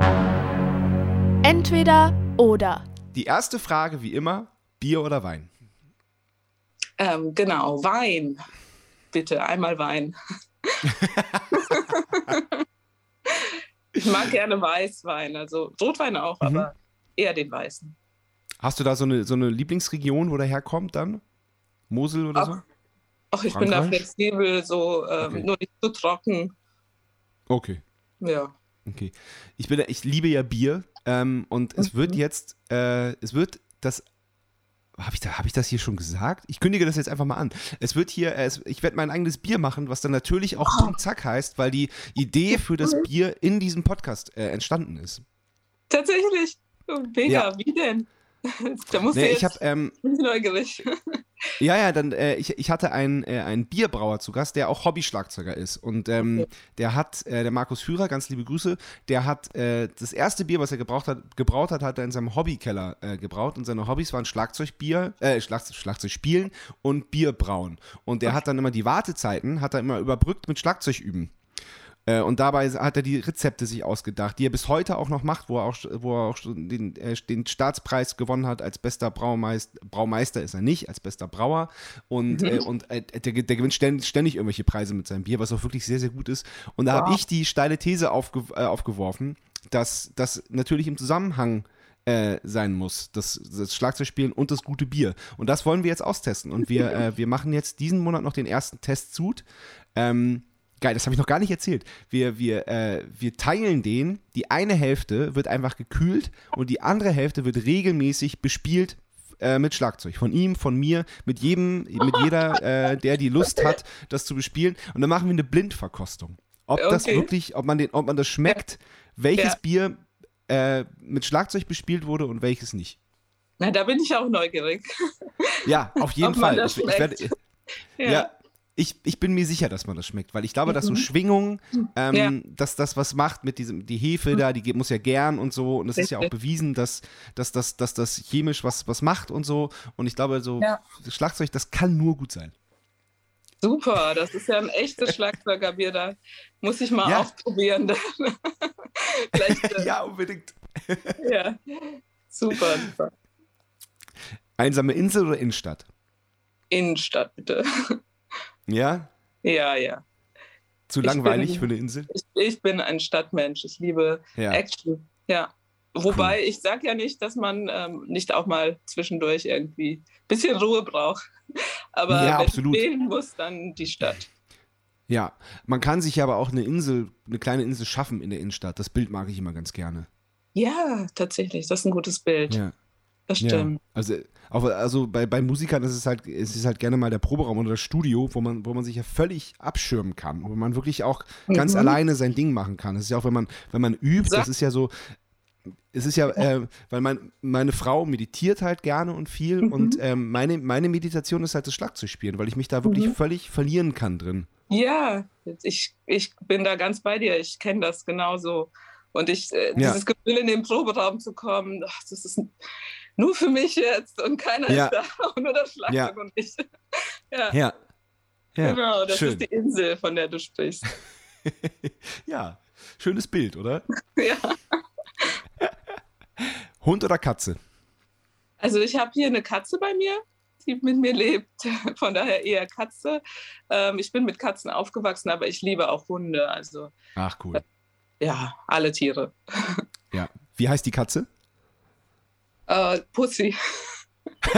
Entweder oder. Die erste Frage, wie immer, Bier oder Wein? Ähm, genau, Wein. Bitte, einmal Wein. ich mag gerne Weißwein, also Rotwein auch, Mhm. aber eher den Weißen. Hast du da so eine, so eine Lieblingsregion, wo der herkommt dann? Mosel oder so? Ach, ich bin da Frankreich? flexibel, so ähm, Okay. nur nicht zu trocken. Okay. Ja. Okay. Ich, bin, ich liebe ja Bier ähm, und es wird Mhm. jetzt, äh, es wird das, habe ich, da, hab ich das hier schon gesagt? Ich kündige das jetzt einfach mal an. Es wird hier, es, ich werde mein eigenes Bier machen, was dann natürlich auch Bum Zack heißt, weil die Idee für das Bier in diesem Podcast äh, entstanden ist. Tatsächlich. Oh, Mega, Ja. wie denn? da musst Nee, du ich habe ähm, neugierig. Ja, ja, dann, äh, ich, ich hatte einen, äh, einen Bierbrauer zu Gast, der auch Hobby-Schlagzeuger ist. Und ähm, Okay. der hat, äh, der Markus Führer, ganz liebe Grüße, der hat äh, das erste Bier, was er gebraucht hat, gebraut hat, hat er in seinem Hobbykeller äh, gebraut. Und seine Hobbys waren Schlagzeugbier, äh, Schlag, Schlagzeugspielen und Bierbrauen. Und der hat dann immer die Wartezeiten, hat er immer überbrückt mit Schlagzeugüben. Äh, und dabei hat er die Rezepte sich ausgedacht, die er bis heute auch noch macht, wo er auch, wo er auch den, äh, den Staatspreis gewonnen hat als bester Braumeister. Braumeister ist er nicht, als bester Brauer. Und, mhm. äh, und äh, der, der, gewinnt ständig, ständig, irgendwelche Preise mit seinem Bier, was auch wirklich sehr, sehr gut ist. Und da wow. habe ich die steile These aufge, äh, aufgeworfen, dass das natürlich im Zusammenhang äh, sein muss, das, das Schlagzeugspielen und das gute Bier. Und das wollen wir jetzt austesten. Und wir, äh, wir machen jetzt diesen Monat noch den ersten Testzut. Ähm, Geil, das habe ich noch gar nicht erzählt. Wir, wir, äh, wir teilen den. Die eine Hälfte wird einfach gekühlt und die andere Hälfte wird regelmäßig bespielt äh, mit Schlagzeug. Von ihm, von mir, mit jedem, mit jeder, äh, der die Lust hat, das zu bespielen. Und dann machen wir eine Blindverkostung. Ob okay. das wirklich, ob man, den, ob man das schmeckt, welches ja. Bier äh, mit Schlagzeug bespielt wurde und welches nicht. Na, da bin ich auch neugierig. Ja, auf jeden Fall. Ich, ich werde, ja. ja ich, ich bin mir sicher, dass man das schmeckt, weil ich glaube, dass so mhm. Schwingung, ähm, ja. dass das was macht mit diesem, die Hefe da, die muss ja gern und so. Und es ist ja auch bewiesen, dass, dass, dass, dass das chemisch was, was macht und so. Und ich glaube, so ja. Schlagzeug, das kann nur gut sein. Super, das ist ja ein echtes Schlagzeugerbier. Da muss ich mal ja. ausprobieren. äh, ja, unbedingt. ja, super, super. Einsame Insel oder Innenstadt? Innenstadt, bitte. Ja? Ja, ja. Zu langweilig bin, für eine Insel? Ich, ich, bin ein Stadtmensch. Ich liebe ja. Action. Ja. Wobei cool. ich sage ja nicht, dass man ähm, nicht auch mal zwischendurch irgendwie ein bisschen Ruhe braucht. Aber ja, wenn absolut. wählen muss, dann die Stadt. Ja, man kann sich aber auch eine Insel, eine kleine Insel schaffen in der Innenstadt. Das Bild mag ich immer ganz gerne. Ja, tatsächlich. Das ist ein gutes Bild. Ja. Das stimmt. Ja. Also auch, also bei, bei Musikern ist es halt, ist es halt gerne mal der Proberaum oder das Studio, wo man, wo man sich ja völlig abschirmen kann, wo man wirklich auch ganz mhm. alleine sein Ding machen kann. Es ist ja auch, wenn man, wenn man übt, das ist ja so, es ist ja, äh, weil mein, meine Frau meditiert halt gerne und viel mhm. und ähm, meine, meine Meditation ist halt das Schlagzeugspielen, weil ich mich da wirklich mhm. völlig verlieren kann drin. Ja, ich, ich bin da ganz bei dir. Ich kenne das genauso. Und ich, äh, ja. dieses Gefühl, in den Proberaum zu kommen, ach, das ist nur für mich jetzt und keiner ja. ist da und nur das Schlagzeug ja. und ich. ja. ja. ja. Genau, das Schön. ist die Insel, von der du sprichst. ja, schönes Bild, oder? ja. Hund oder Katze? Also ich habe hier eine Katze bei mir, die mit mir lebt. Von daher eher Katze. Ähm, ich bin mit Katzen aufgewachsen, aber ich liebe auch Hunde. Also, Ach cool. Ja, alle Tiere. Ja. Wie heißt die Katze? Äh, Pussy.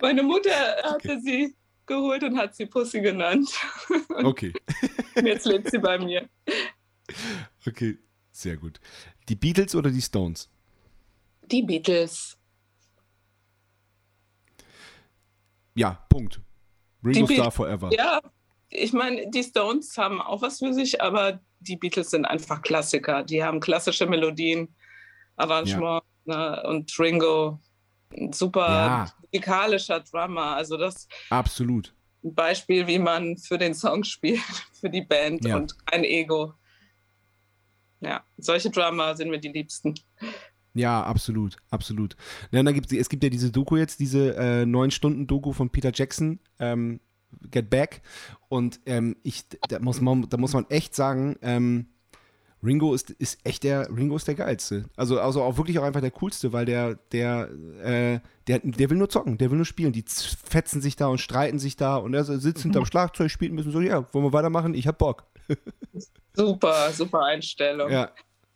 Meine Mutter hatte okay. sie geholt und hat sie Pussy genannt. okay. und jetzt lebt sie bei mir. Okay, sehr gut. Die Beatles oder die Stones? Die Beatles. Ja, Punkt. Ringo Star Forever. Ja, ich meine, die Stones haben auch was für sich, aber die Beatles sind einfach Klassiker. Die haben klassische Melodien. Arrangement ja. ne? und Ringo, ein super ja. musikalischer Drummer. Also das absolut ein Beispiel, wie man für den Song spielt, für die Band ja. und kein Ego. Ja, solche Drummer sind mir die liebsten. Ja, absolut, absolut. Ja, dann gibt, es gibt ja diese Doku jetzt, diese äh, neun Stunden Doku von Peter Jackson, ähm, Get Back. Und ähm, ich, da muss man, da muss man echt sagen, ähm, Ringo ist, ist echt der, Ringo ist der geilste. Also, also auch wirklich auch einfach der coolste, weil der, der, äh, der, der will nur zocken, der will nur spielen. Die fetzen sich da und streiten sich da und er sitzt hinterm mhm. Schlagzeug, spielt ein bisschen so, ja, wollen wir weitermachen? Ich hab Bock. super, super Einstellung. Ja.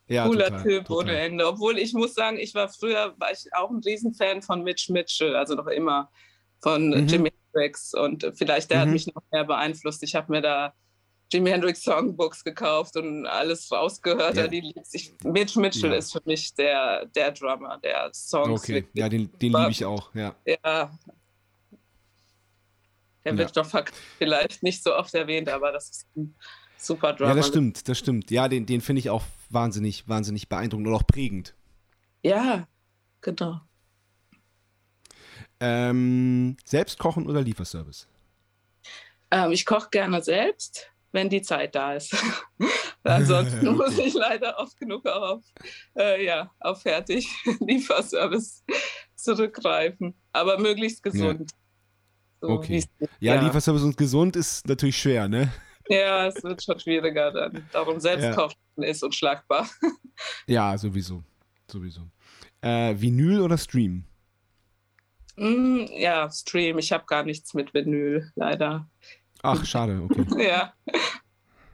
Ja, Cooler total, Typ total. ohne Ende. Obwohl ich muss sagen, ich war früher, war ich auch ein Riesenfan von Mitch Mitchell, also noch immer von mhm. Jimi Hendrix und vielleicht der mhm. hat mich noch mehr beeinflusst. Ich habe mir da Jimi Hendrix Songbooks gekauft und alles rausgehört. Ja. Die ich, Mitch Mitchell ja. ist für mich der, der Drummer, der Songs. Okay, ja, den, den liebe ich auch, ja. Ja. Der wird doch vielleicht nicht so oft erwähnt, aber das ist ein super Drummer. Ja, das stimmt, das stimmt. Ja, den, den finde ich auch wahnsinnig, wahnsinnig beeindruckend und auch prägend. Ja, genau. Ähm, selbst kochen oder Lieferservice? Ähm, ich koche gerne selbst wenn die Zeit da ist. Ansonsten okay. muss ich leider oft genug auf, äh, ja, auf Fertig-Lieferservice zurückgreifen. Aber möglichst gesund. Ja. So, okay. Ja, ja, Lieferservice und gesund ist natürlich schwer, ne? Ja, es wird schon schwieriger dann. Darum selbst Ja. kaufen ist unschlagbar. Ja, sowieso. Sowieso. Äh, Vinyl oder Stream? Mm, ja, Stream. Ich habe gar nichts mit Vinyl, leider. Ach, schade, okay. Ja.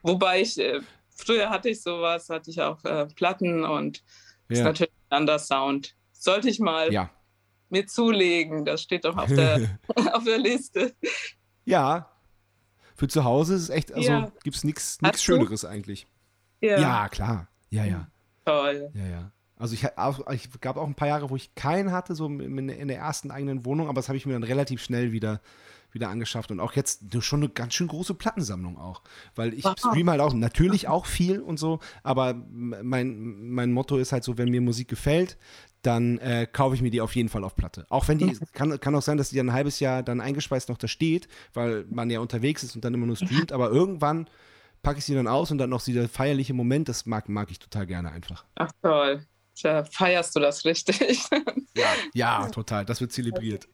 Wobei ich, äh, früher hatte ich sowas, hatte ich auch äh, Platten und ist Ja. natürlich ein anderer Sound. Sollte ich mal Ja. mir zulegen. Das steht doch auf der, auf der Liste. ja. Für zu Hause ist es echt, also Ja. gibt es nichts du? Schöneres eigentlich. Ja, Ja, klar. Ja, ja. toll. Ja, ja. Also ich, ich gab auch ein paar Jahre, wo ich keinen hatte, so in, in der ersten eigenen Wohnung, aber das habe ich mir dann relativ schnell wieder, wieder angeschafft. Und auch jetzt schon eine ganz schön große Plattensammlung auch. Weil ich streame halt auch natürlich auch viel und so, aber mein, mein Motto ist halt so, wenn mir Musik gefällt, dann äh, kaufe ich mir die auf jeden Fall auf Platte. Auch wenn die, kann, kann auch sein, dass die dann ein halbes Jahr dann eingespeist noch da steht, weil man ja unterwegs ist und dann immer nur streamt, aber irgendwann packe ich sie dann aus und dann noch dieser feierliche Moment, das mag, mag ich total gerne einfach. Ach toll. Tja, feierst du das richtig? Ja, ja, total. Das wird zelebriert.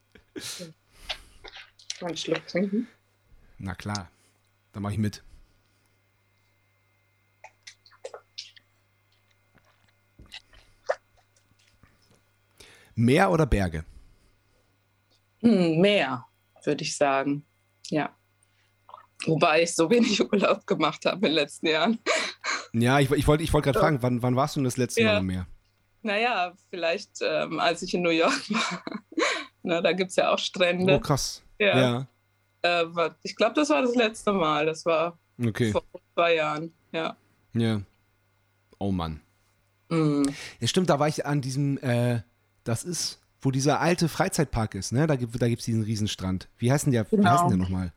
Einen Schluck trinken. Na klar. Dann mache ich mit. Meer oder Berge? Hm, mehr, würde ich sagen. Ja. Wobei ich so wenig Urlaub gemacht habe in den letzten Jahren. Ja, ich, ich wollte ich wollt gerade fragen, wann, wann warst du denn das letzte Ja. Mal im Meer? Naja, vielleicht ähm, als ich in New York war. Na, da gibt es ja auch Strände. Oh, krass. Ja. Ja. Äh, ich glaube, das war das letzte Mal. Das war Okay. vor zwei Jahren. Ja. Ja. Oh Mann. Hm. Ja, stimmt, da war ich an diesem, äh, das ist, wo dieser alte Freizeitpark ist, ne? Da gibt es da gibt's diesen Riesenstrand. Wie heißt denn der, wie Genau. heißt denn der nochmal?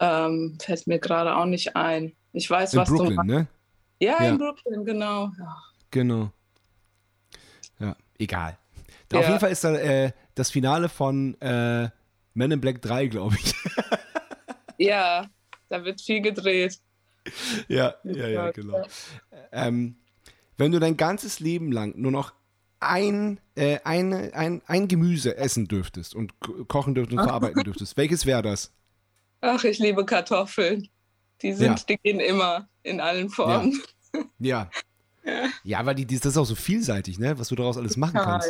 Ähm, fällt mir gerade auch nicht ein. Ich weiß, In was du Brooklyn, meinst. ne? Ja, Ja. in Brooklyn, genau. Ja. Genau. Ja, egal. Da Auf Ja. jeden Fall ist da äh, das Finale von äh, Men in Black 3, glaube ich. ja, da wird viel gedreht. ja, Ja, genau. Ähm, wenn du dein ganzes Leben lang nur noch ein, äh, eine, ein, ein Gemüse essen dürftest und ko- kochen dürftest und verarbeiten dürftest, welches wäre das? Ach, ich liebe Kartoffeln. Die sind, Ja. die gehen immer in allen Formen. Ja. Ja, aber die, die, das ist auch so vielseitig, ne? Was du daraus alles machen kannst.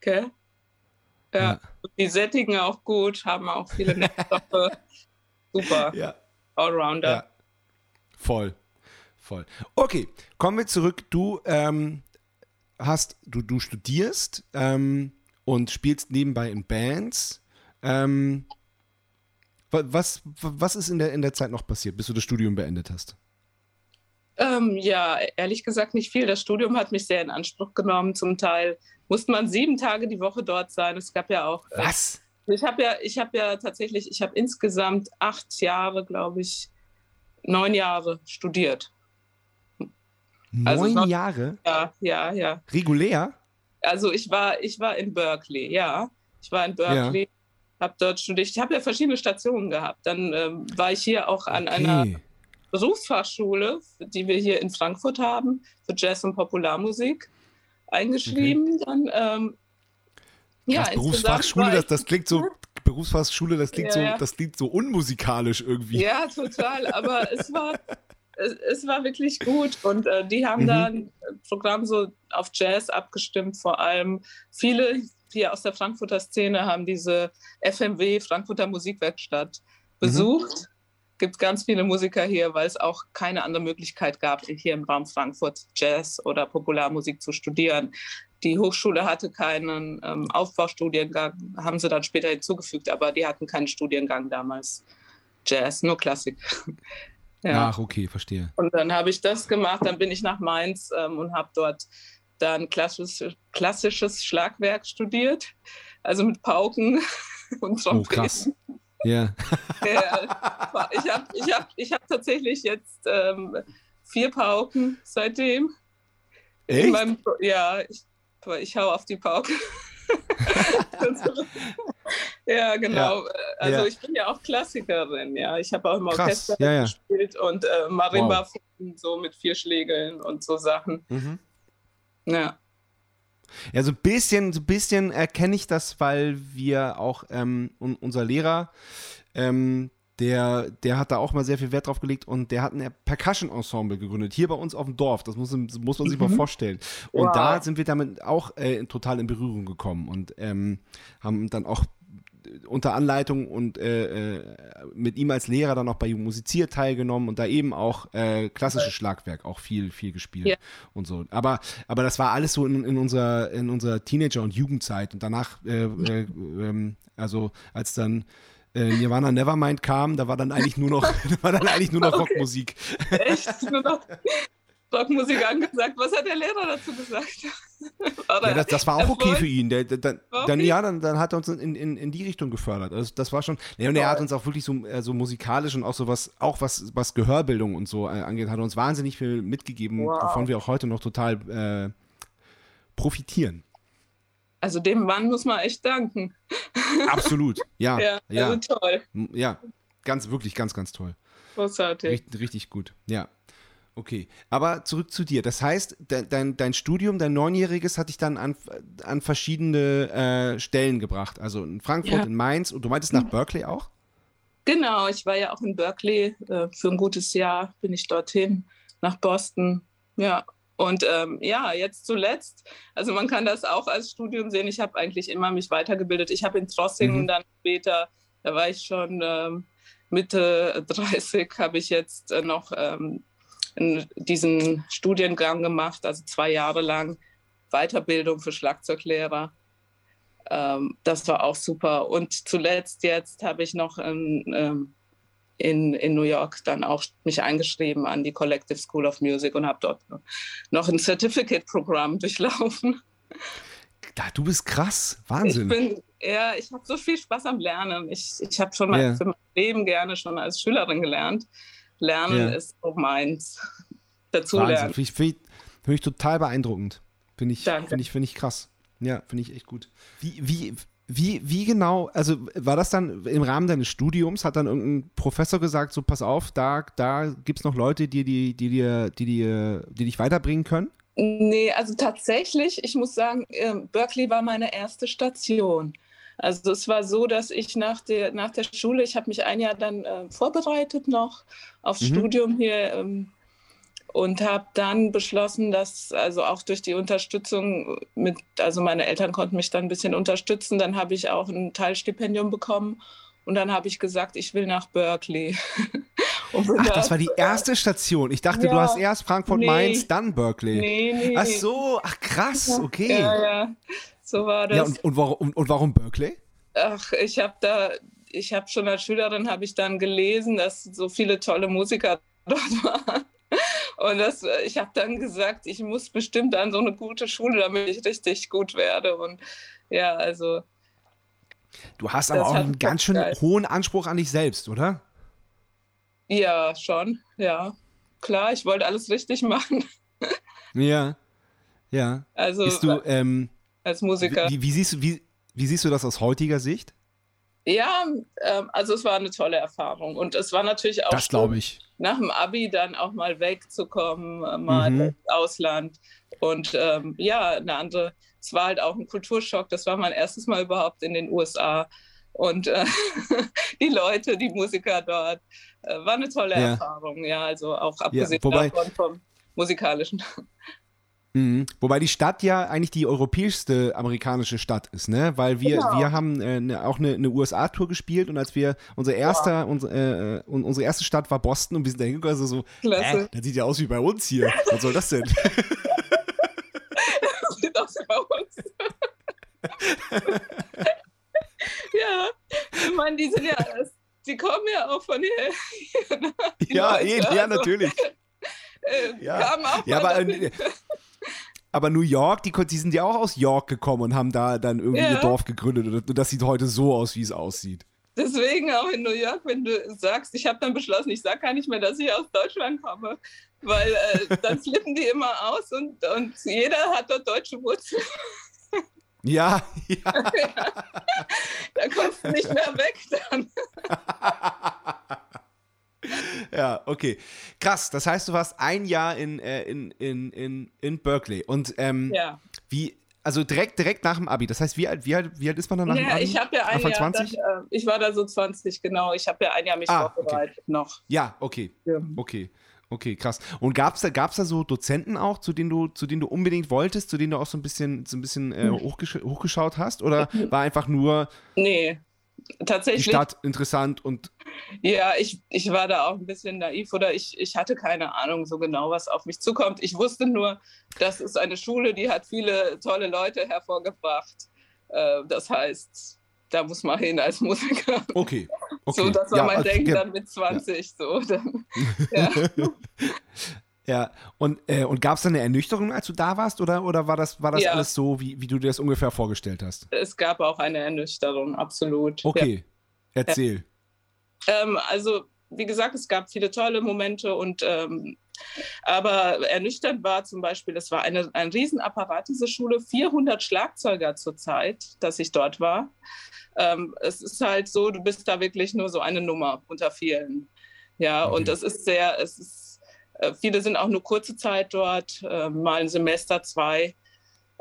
Total. Okay. Ja. Ja. Die sättigen auch gut, haben auch viele Nährstoffe. Super. Ja. Allrounder. Ja. Voll. Voll. Okay, kommen wir zurück. Du ähm, hast, du, du studierst ähm, und spielst nebenbei in Bands. Ähm, wa- was, was ist in der, in der Zeit noch passiert, bis du das Studium beendet hast? Ähm, ja, ehrlich gesagt nicht viel. Das Studium hat mich sehr in Anspruch genommen. Zum Teil musste man sieben Tage die Woche dort sein. Es gab ja auch. äh, Was? Ich habe ja, ich habe ja tatsächlich, ich habe insgesamt acht Jahre, glaube ich, neun Jahre studiert. Also Neun noch- Jahre? Ja, ja, ja. Regulär? Also ich war, ich war in Berkeley, ja. Ich war in Berkeley, habe dort studiert. Ich habe ja verschiedene Stationen gehabt. Dann ähm, war ich hier auch an einer Okay. Berufsfachschule, die wir hier in Frankfurt haben, für Jazz und Popularmusik eingeschrieben. Dann ähm, ja, Berufsfachschule, das, das klingt so. Berufsfachschule, das klingt Ja, so, das klingt so unmusikalisch irgendwie. Ja, total. Aber es war, es, es war wirklich gut. Und äh, die haben Mhm. da ein Programm so auf Jazz abgestimmt, vor allem. Viele hier aus der Frankfurter Szene haben diese FMW, Frankfurter Musikwerkstatt, besucht. Gibt ganz viele Musiker hier, weil es auch keine andere Möglichkeit gab, hier im Raum Frankfurt Jazz oder Popularmusik zu studieren. Die Hochschule hatte keinen ähm, Aufbaustudiengang, haben sie dann später hinzugefügt, aber die hatten keinen Studiengang damals. Jazz, nur Klassik. ja. Ach, okay, verstehe. Und dann habe ich das gemacht, dann bin ich nach Mainz ähm, und habe dort dann klassisch, klassisches Schlagwerk studiert, also mit Pauken und Oh, Trompeten. krass. Ja. Ja, ich habe ich hab, ich hab tatsächlich jetzt ähm, vier Pauken seitdem. Echt? meinem, ja, ich, ich hau auf die Pauke. ja, genau. Also ja. ich bin ja auch Klassikerin, ja. Ich habe auch im Krass, Orchester ja, ja. gespielt und äh, Marimba so mit vier Schlägeln und so Sachen. Mhm. Ja. Ja, so ein bisschen, so ein bisschen erkenne ich das, weil wir auch, ähm, un unser Lehrer, ähm, der, der hat da auch mal sehr viel Wert drauf gelegt und der hat ein Percussion-Ensemble gegründet, hier bei uns auf dem Dorf. Das muss, muss man sich mhm. mal vorstellen. Und wow. da sind wir damit auch äh, total in Berührung gekommen und ähm, haben dann auch unter Anleitung und äh, äh, mit ihm als Lehrer dann auch bei Musizier teilgenommen und da eben auch äh, klassisches Schlagwerk auch viel, viel gespielt ja. und so. Aber, aber das war alles so in, in, unserer, in unserer Teenager- und Jugendzeit und danach, äh, äh ähm, also als dann äh, Nirvana Nevermind kam, da war dann eigentlich nur noch, war dann eigentlich nur noch okay. Rockmusik. Echt? Nur noch Rockmusik angesagt. Was hat der Lehrer dazu gesagt? ja, das, das, war auch okay für ihn. Der, der, der, okay. Dann, ja, dann, dann, hat er uns in, in, in die Richtung gefördert. Also das war schon. Ja, und er hat uns auch wirklich so, äh, so musikalisch und auch so was, auch was, was Gehörbildung und so äh, angeht, hat er uns wahnsinnig viel mitgegeben, wow. wovon wir auch heute noch total äh, profitieren. Also dem Mann muss man echt danken. Absolut, ja. ja, ja. Also toll. Ja, ganz, wirklich ganz, ganz toll. Großartig. Richtig, richtig gut, ja. Okay, aber zurück zu dir. Das heißt, de, dein, dein Studium, dein Neunjähriges, hat dich dann an, an verschiedene äh, Stellen gebracht. Also in Frankfurt, ja. in Mainz und du meintest nach Berkeley auch? Genau, ich war ja auch in Berkeley. Äh, für ein gutes Jahr bin ich dorthin, nach Boston. Ja, und ähm, ja, jetzt zuletzt, also man kann das auch als Studium sehen. Ich habe eigentlich immer mich weitergebildet. Ich habe in Trossingen mhm. dann später, da war ich schon ähm, Mitte 30, habe ich jetzt äh, noch ähm, diesen Studiengang gemacht, also zwei Jahre lang Weiterbildung für Schlagzeuglehrer. Ähm, das war auch super. Und zuletzt jetzt habe ich noch in, ähm, in, in New York dann auch mich eingeschrieben an die Collective School of Music und habe dort noch ein Certificate-Programm durchlaufen. Da, du bist krass, Wahnsinn. Ich bin, ja, ich habe so viel Spaß am Lernen. Ich, ich habe schon mal yeah. für mein Leben gerne schon als Schülerin gelernt. Lernen ja. ist so meins. Dazu lernen. Finde ich, find ich, find ich, total beeindruckend. Finde ich, find ich, find ich krass. Ja, finde ich echt gut. Wie, wie, wie, wie genau, also war das dann im Rahmen deines Studiums, hat dann irgendein Professor gesagt, so pass auf, da, da gibt es noch Leute, die, die, die, die, die, die, die dich weiterbringen können? Nee, also tatsächlich, ich muss sagen, ähm, Berkeley war meine erste Station. Also es war so, dass ich nach der, nach der Schule, ich habe mich ein Jahr dann äh, vorbereitet noch aufs mhm. Studium hier ähm, und habe dann beschlossen, dass also auch durch die Unterstützung mit, also meine Eltern konnten mich dann ein bisschen unterstützen, dann habe ich auch ein Teilstipendium bekommen und dann habe ich gesagt, ich will nach Berkeley. Ach, das war die erste Station. Ich dachte, ja, du hast erst Frankfurt, nee, Mainz, dann Berkeley. Nee, nee. Ach so, ach krass, okay. Ja, ja. So war das. Ja, und, und, warum, und warum Berkeley? Ach, ich habe da, ich habe schon als Schülerin habe ich dann gelesen, dass so viele tolle Musiker dort waren. Und das, ich habe dann gesagt, ich muss bestimmt an so eine gute Schule, damit ich richtig gut werde. Und ja, also. Du hast aber auch einen ganz schön geil. hohen Anspruch an dich selbst, oder? Ja, schon, ja. Klar, ich wollte alles richtig machen. ja, ja. Also, Bist du, ähm, als Musiker. Wie, wie, siehst du, wie, wie siehst du das aus heutiger Sicht? Ja, ähm, also es war eine tolle Erfahrung und es war natürlich auch das glaube ich nach dem Abi dann auch mal wegzukommen, äh, mal mhm. ins Ausland und ähm, ja eine andere. Es war halt auch ein Kulturschock. Das war mein erstes Mal überhaupt in den USA und äh, die Leute, die Musiker dort, äh, war eine tolle ja. Erfahrung. Ja, also auch abgesehen ja, davon vom musikalischen. Mhm. Wobei die Stadt ja eigentlich die europäischste amerikanische Stadt ist, ne? Weil wir, genau. wir haben äh, ne, auch eine, eine USA-Tour gespielt und als wir unser erster, ja. unser, äh, unsere erste Stadt war Boston und wir sind da hingegangen, also so, Klasse. Äh, das sieht ja aus wie bei uns hier. Was soll das denn? das sieht aus wie bei uns. ja, ich meine, die sind ja, die kommen ja auch von hier. ja, eh, ja, also, natürlich. Äh, ja. ja, aber äh, aber New York, die, die, sind ja auch aus York gekommen und haben da dann irgendwie ja. ihr Dorf gegründet. Und das sieht heute so aus, wie es aussieht. Deswegen auch in New York, wenn du sagst, ich habe dann beschlossen, ich sage gar nicht mehr, dass ich aus Deutschland komme, weil äh, dann flippen die immer aus und, und jeder hat dort deutsche Wurzeln. Ja, ja. ja. Da kommst du nicht mehr weg dann. Ja, okay. Krass, das heißt, du warst ein Jahr in, äh, in, in, in, in Berkeley. Und ähm, ja. wie, also direkt, direkt nach dem Abi. Das heißt, wie alt, wie alt, wie alt ist man dann nach ja, dem Abi? ich habe ja ein Anfang Jahr, 20? Dann, äh, ich war da so 20, genau. Ich habe ja ein Jahr mich Ah, vorbereitet noch. Ja, okay. Ja. Okay. Okay, krass. Und gab es da, gab's da so Dozenten auch, zu denen du, zu denen du unbedingt wolltest, zu denen du auch so ein bisschen, so ein bisschen äh, hochgesch hochgeschaut hast? Oder war einfach nur Nee, die tatsächlich. Stadt interessant und Ja, ich, ich war da auch ein bisschen naiv oder ich, ich hatte keine Ahnung so genau, was auf mich zukommt. Ich wusste nur, das ist eine Schule, die hat viele tolle Leute hervorgebracht. Äh, das heißt, da muss man hin als Musiker. okay. okay. So, das war ja, mein also, Denken ja, dann mit 20. So, dann, ja. Ja, und, äh, und gab es da eine Ernüchterung, als du da warst, oder, oder war das, war das Ja. alles so, wie, wie du dir das ungefähr vorgestellt hast? Es gab auch eine Ernüchterung, absolut. Ja. Okay, erzähl. Ähm, also, wie gesagt, es gab viele tolle Momente und ähm, aber ernüchternd war zum Beispiel, es war eine, ein Riesenapparat, diese Schule, 400 Schlagzeuger zur Zeit, dass ich dort war. Ähm, es ist halt so, du bist da wirklich nur so eine Nummer unter vielen. Ja, Okay. und das ist sehr, es ist, viele sind auch nur kurze Zeit dort, äh, mal ein Semester, zwei.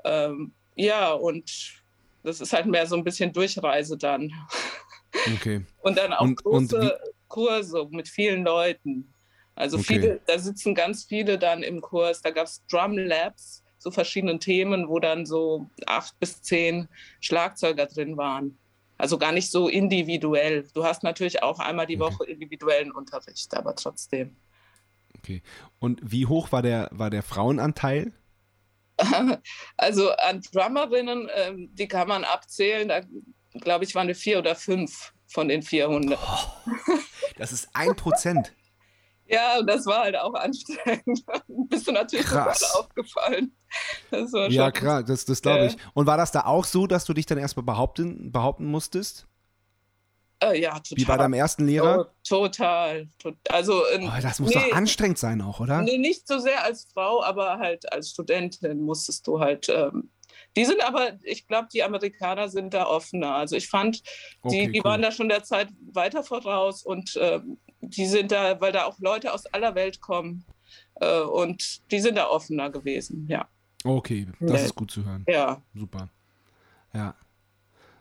Ähm, ja, und das ist halt mehr so ein bisschen Durchreise dann. Okay. Und dann auch Und- und große Kurse mit vielen Leuten. Also Okay. viele, da sitzen ganz viele dann im Kurs. Da gab es Drum Labs zu verschiedenen Themen, wo dann so acht bis zehn Schlagzeuger drin waren. Also gar nicht so individuell. Du hast natürlich auch einmal die Okay. Woche individuellen Unterricht, aber trotzdem. Okay. Und wie hoch war der, war der Frauenanteil? Also an Drummerinnen, ähm, die kann man abzählen. Da glaube ich, waren wir vier oder fünf von den 400. Das ist ein Prozent. Ja, und das war halt auch anstrengend. Bist du natürlich Krass. aufgefallen. Das war Ja, klar, das, das glaube ich. Und war das da auch so, dass du dich dann erstmal behaupten, behaupten musstest? Äh, ja, total. Wie bei deinem ersten Lehrer? To- Total. tot- Also, ähm, Oh, das muss nee, doch anstrengend sein auch, oder? nee, nicht so sehr als Frau, aber halt als Studentin musstest du halt. Ähm, die sind aber, ich glaube, die Amerikaner sind da offener. Also ich fand, die, Okay, die cool. waren da schon der Zeit weiter voraus und ähm, die sind da, weil da auch Leute aus aller Welt kommen äh, und die sind da offener gewesen. Ja, Okay, das Nee. ist gut zu hören. ja. Super. Ja.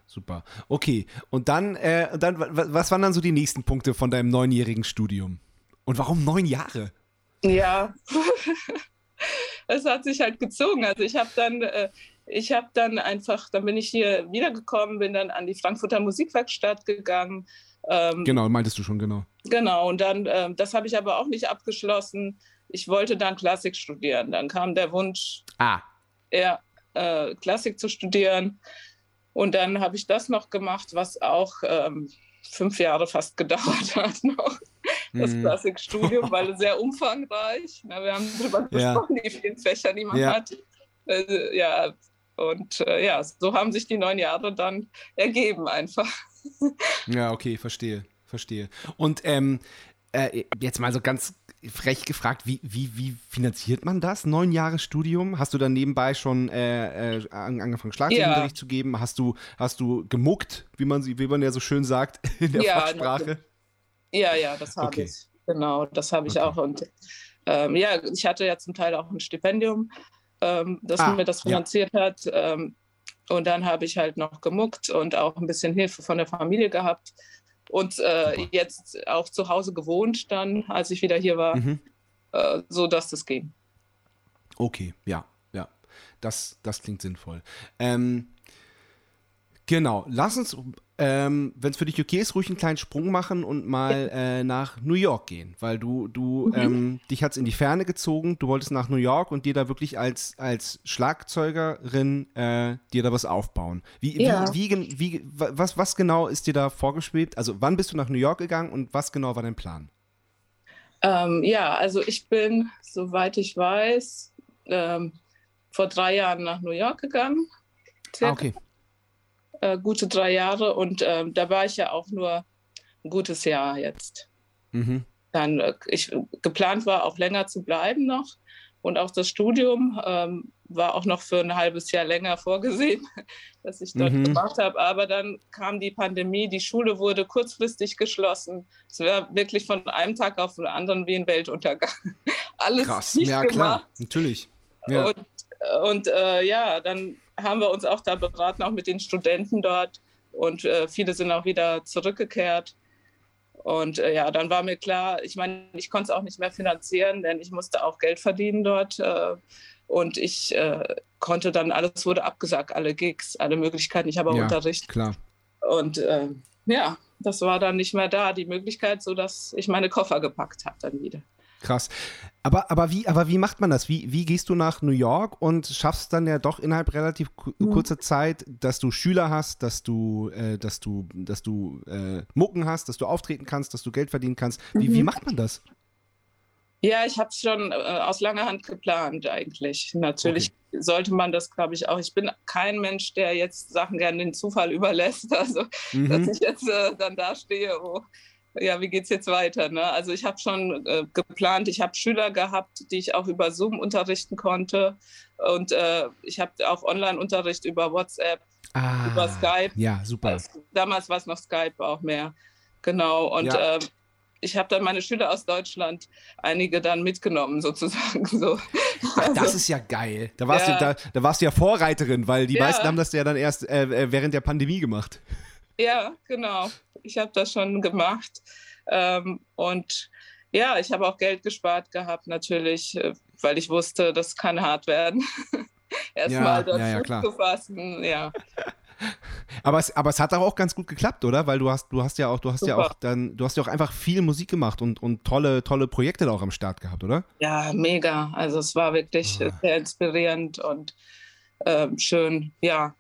Super. Okay. Und dann, äh, dann, wa- wa- was waren dann so die nächsten Punkte von deinem neunjährigen Studium? Und warum neun Jahre? Ja, es hat sich halt gezogen. Also ich habe dann, äh, ich habe dann einfach, dann bin ich hier wiedergekommen, bin dann an die Frankfurter Musikwerkstatt gegangen. Ähm, Genau, meintest du schon, genau. Genau, und dann, ähm, das habe ich aber auch nicht abgeschlossen. Ich wollte dann Klassik studieren. Dann kam der Wunsch, Ah, eher äh, Klassik zu studieren. Und dann habe ich das noch gemacht, was auch ähm, fünf Jahre fast gedauert hat noch. Das Mhm. Klassikstudium, weil sehr umfangreich. Na, wir haben darüber Ja. gesprochen, die vielen Fächer, die man Ja. hat. Äh, ja, und äh, ja, so haben sich die neun Jahre dann ergeben einfach. Ja, okay, verstehe, verstehe. Und ähm, äh, jetzt mal so ganz frech gefragt, wie, wie, wie finanziert man das? Neun Jahre Studium? Hast du dann nebenbei schon äh, äh, an- angefangen, Schlagzeugunterricht zu geben? Hast du, hast du gemuckt, wie man, sie- wie man ja so schön sagt in der Ja, Fachsprache? Ja, ja, das habe Okay. ich. Genau, das habe ich Okay. auch. Und ähm, ja, ich hatte ja zum Teil auch ein Stipendium, ähm, das Ah, mir das ja. finanziert hat. Ähm, und dann habe ich halt noch gemuckt und auch ein bisschen Hilfe von der Familie gehabt. Und äh, jetzt auch zu Hause gewohnt, dann, als ich wieder hier war, Mhm. äh, so dass das ging. Okay, ja, ja. Das, das klingt sinnvoll. Ähm, genau, lass uns, ähm, wenn es für dich okay ist, ruhig einen kleinen Sprung machen und mal äh, nach New York gehen, weil du, du, ähm, dich hat's in die Ferne gezogen, du wolltest nach New York und dir da wirklich als, als Schlagzeugerin äh, dir da was aufbauen. Wie, Ja. wie, wie, wie, wa- was, was genau ist dir da vorgeschwebt? Also wann bist du nach New York gegangen und was genau war dein Plan? Ähm, ja, also ich bin, soweit ich weiß, ähm, vor drei Jahren nach New York gegangen. Ah, okay. Äh, gute drei Jahre und ähm, da war ich ja auch nur ein gutes Jahr jetzt. Mhm. Dann äh, ich geplant war auch länger zu bleiben noch und auch das Studium ähm, war auch noch für ein halbes Jahr länger vorgesehen, dass ich dort Mhm. gemacht habe. Aber dann kam die Pandemie, die Schule wurde kurzfristig geschlossen. Es war wirklich von einem Tag auf den anderen wie ein Weltuntergang. Alles Krass. nicht Ja, gemacht. klar, natürlich. Ja. Und, und äh, ja, dann haben wir uns auch da beraten, auch mit den Studenten dort. Und äh, viele sind auch wieder zurückgekehrt. Und äh, ja, dann war mir klar, ich meine, ich konnte es auch nicht mehr finanzieren, denn ich musste auch Geld verdienen dort. Äh, und ich äh, konnte dann, alles wurde abgesagt, alle Gigs, alle Möglichkeiten. Ich habe auch Ja, Unterricht. Klar. Und äh, ja, das war dann nicht mehr da, die Möglichkeit, sodass ich meine Koffer gepackt habe dann wieder. Krass. Aber, aber, wie, aber wie macht man das? Wie, wie gehst du nach New York und schaffst dann ja doch innerhalb relativ Mhm. kurzer Zeit, dass du Schüler hast, dass du, äh, dass du, dass du äh, Mucken hast, dass du auftreten kannst, dass du Geld verdienen kannst? Wie, Mhm. wie macht man das? Ja, ich habe es schon äh, aus langer Hand geplant eigentlich. Natürlich sollte man das, glaube ich, auch. Ich bin kein Mensch, der jetzt Sachen gerne den Zufall überlässt. Also, Mhm. dass ich jetzt äh, dann da stehe, oh, ja, wie geht's jetzt weiter? Ne? Also ich habe schon äh, geplant, ich habe Schüler gehabt, die ich auch über Zoom unterrichten konnte. Und äh, ich habe auch Online-Unterricht über WhatsApp, Ah, über Skype. Ja, super. Damals war es noch Skype auch mehr. Genau. Und Ja. ähm, ich habe dann meine Schüler aus Deutschland, einige dann mitgenommen sozusagen. So. Ach, das ist ja geil. Da warst, Ja. du, da, da warst du ja Vorreiterin, weil die Ja. meisten haben das ja dann erst äh, äh, während der Pandemie gemacht. Ja, genau. Ich habe das schon gemacht. Ähm, und ja, ich habe auch Geld gespart gehabt, natürlich, äh, weil ich wusste, das kann hart werden. Erstmal das ja, ja, klar. zu fassen. Ja, Aber es, aber es hat auch ganz gut geklappt, oder? Weil du hast, du hast ja auch, du hast ja Super. auch dann, du hast ja auch einfach viel Musik gemacht und, und tolle, tolle Projekte da auch am Start gehabt, oder? ja mega. Also es war wirklich Ah. sehr inspirierend und ähm, schön. Ja,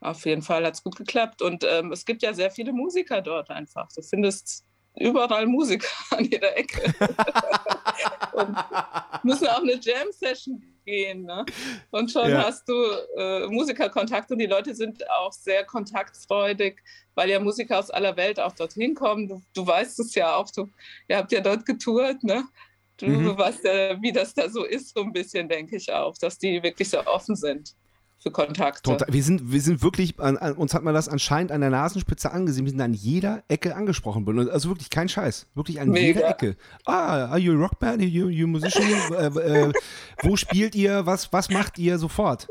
auf jeden Fall hat es gut geklappt. Und ähm, es gibt ja sehr viele Musiker dort einfach. Du findest überall Musiker an jeder Ecke. und müssen auch eine Jam-Session gehen. Ne? Und schon Ja. hast du äh, Musikerkontakt und die Leute sind auch sehr kontaktfreudig, weil ja Musiker aus aller Welt auch dorthin kommen. Du, du weißt es ja auch, du, ihr habt ja dort getourt, ne? Du, Mhm. du weißt ja, wie das da so ist, so ein bisschen, denke ich auch, dass die wirklich so offen sind für Kontakte. Total. Wir sind, wir sind wirklich, an, an, uns hat man das anscheinend an der Nasenspitze angesehen. Wir sind an jeder Ecke angesprochen worden. Also wirklich kein Scheiß. Wirklich an Mega. jeder Ecke. Ah, are you a Rockband? Are you, you a musician? äh, äh, wo spielt ihr? Was, was macht ihr sofort?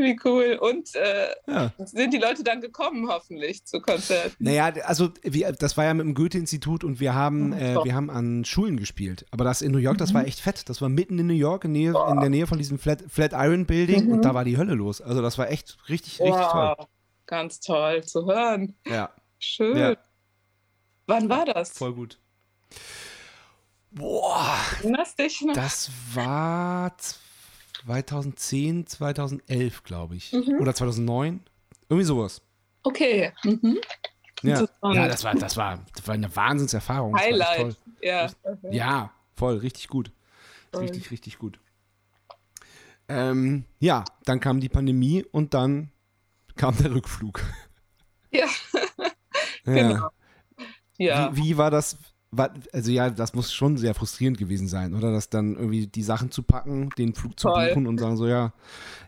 Wie cool. Und äh, Ja. sind die Leute dann gekommen, hoffentlich, zu Konzerten? Naja, also wir, das war ja mit dem Goethe-Institut und wir haben, Mhm, äh, wir haben an Schulen gespielt. Aber das in New York, das war echt fett. Das war mitten in New York, in, Nähe, in der Nähe von diesem Flat, Flatiron Building Mhm. und da war die Hölle los. Also das war echt richtig, richtig toll. Ganz toll zu hören. Ja, Schön. Ja. Wann war das? voll gut. Boah, Erinnerst dich noch? das war 2010, 2011, glaube ich. Mhm. Oder 2009. Irgendwie sowas. Okay. Mhm. Ja, ja das, war, das, war, das war eine Wahnsinnserfahrung. Das Highlight. Ja. Ja, voll, richtig gut. Toll. Richtig, richtig gut. Ähm, ja, dann kam die Pandemie und dann kam der Rückflug. Ja, Ja. genau. Ja. Wie, wie war das? Also ja, das muss schon sehr frustrierend gewesen sein, oder? Das dann irgendwie die Sachen zu packen, den Flug zu Voll. buchen und sagen so, ja.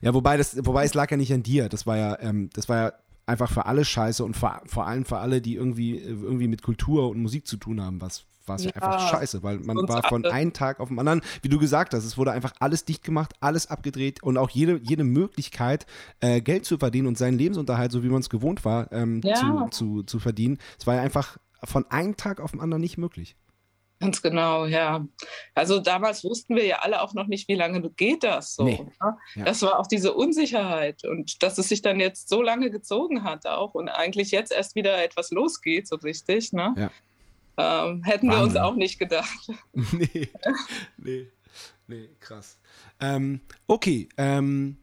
Ja, wobei das, wobei es lag ja nicht an dir. Das war ja, ähm, das war ja einfach für alle scheiße und vor, vor allem für alle, die irgendwie, irgendwie mit Kultur und Musik zu tun haben, was war es ja. Ja, einfach scheiße, weil man war von alle. einem Tag auf den anderen, wie du gesagt hast, es wurde einfach alles dicht gemacht, alles abgedreht und auch jede, jede Möglichkeit, äh, Geld zu verdienen und seinen Lebensunterhalt, so wie man es gewohnt war, ähm, Ja. zu, zu, zu verdienen. Es war ja einfach von einem Tag auf den anderen nicht möglich. Ganz genau, ja. Also damals wussten wir ja alle auch noch nicht, wie lange geht das so. Nee. ne? Ja. Das war auch diese Unsicherheit und dass es sich dann jetzt so lange gezogen hat auch und eigentlich jetzt erst wieder etwas losgeht, so richtig, ne? Ja. Ähm, hätten wir uns Wahnsinn. auch nicht gedacht. nee, nee, nee, krass. Ähm, okay, ähm,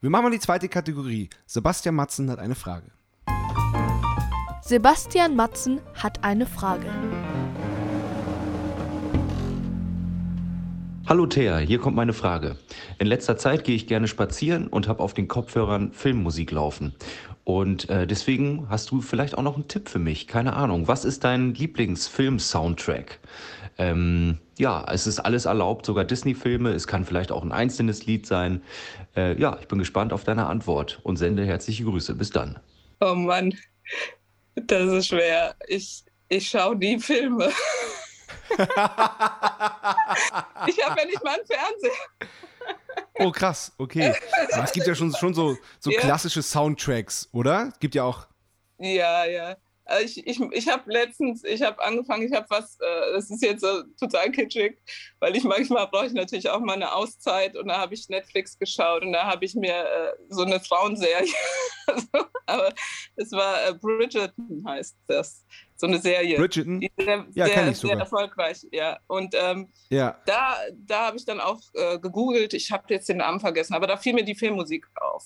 wir machen mal die zweite Kategorie. Sebastian Matzen hat eine Frage. Sebastian Matzen hat eine Frage. Hallo Thea, hier kommt meine Frage. In letzter Zeit gehe ich gerne spazieren und habe auf den Kopfhörern Filmmusik laufen. Und äh, deswegen hast du vielleicht auch noch einen Tipp für mich. Keine Ahnung. Was ist dein Lieblingsfilm-Soundtrack? Ähm, ja, es ist alles erlaubt, sogar Disney-Filme. Es kann vielleicht auch ein einzelnes Lied sein. Äh, ja, ich bin gespannt auf deine Antwort und sende herzliche Grüße. Bis dann. Oh Mann, das ist schwer. Ich, ich schaue nie Filme. ich habe ja nicht mal einen Fernseher. Oh, krass, okay. Aber es gibt ja schon, schon so, so Ja. klassische Soundtracks, oder? Es gibt ja auch. Ja, ja. Also Ich, ich, ich habe letztens, ich habe angefangen, ich habe was, äh, das ist jetzt total kitschig, weil ich manchmal brauche ich natürlich auch mal eine Auszeit und da habe ich Netflix geschaut und da habe ich mir äh, so eine Frauenserie, aber es war äh, Bridgerton heißt das, so eine Serie. Bridgerton? Sehr, Ja, sehr, ich sehr sogar. erfolgreich, ja. Und ähm, Ja. da, da habe ich dann auch äh, gegoogelt, ich habe jetzt den Namen vergessen, aber da fiel mir die Filmmusik auf.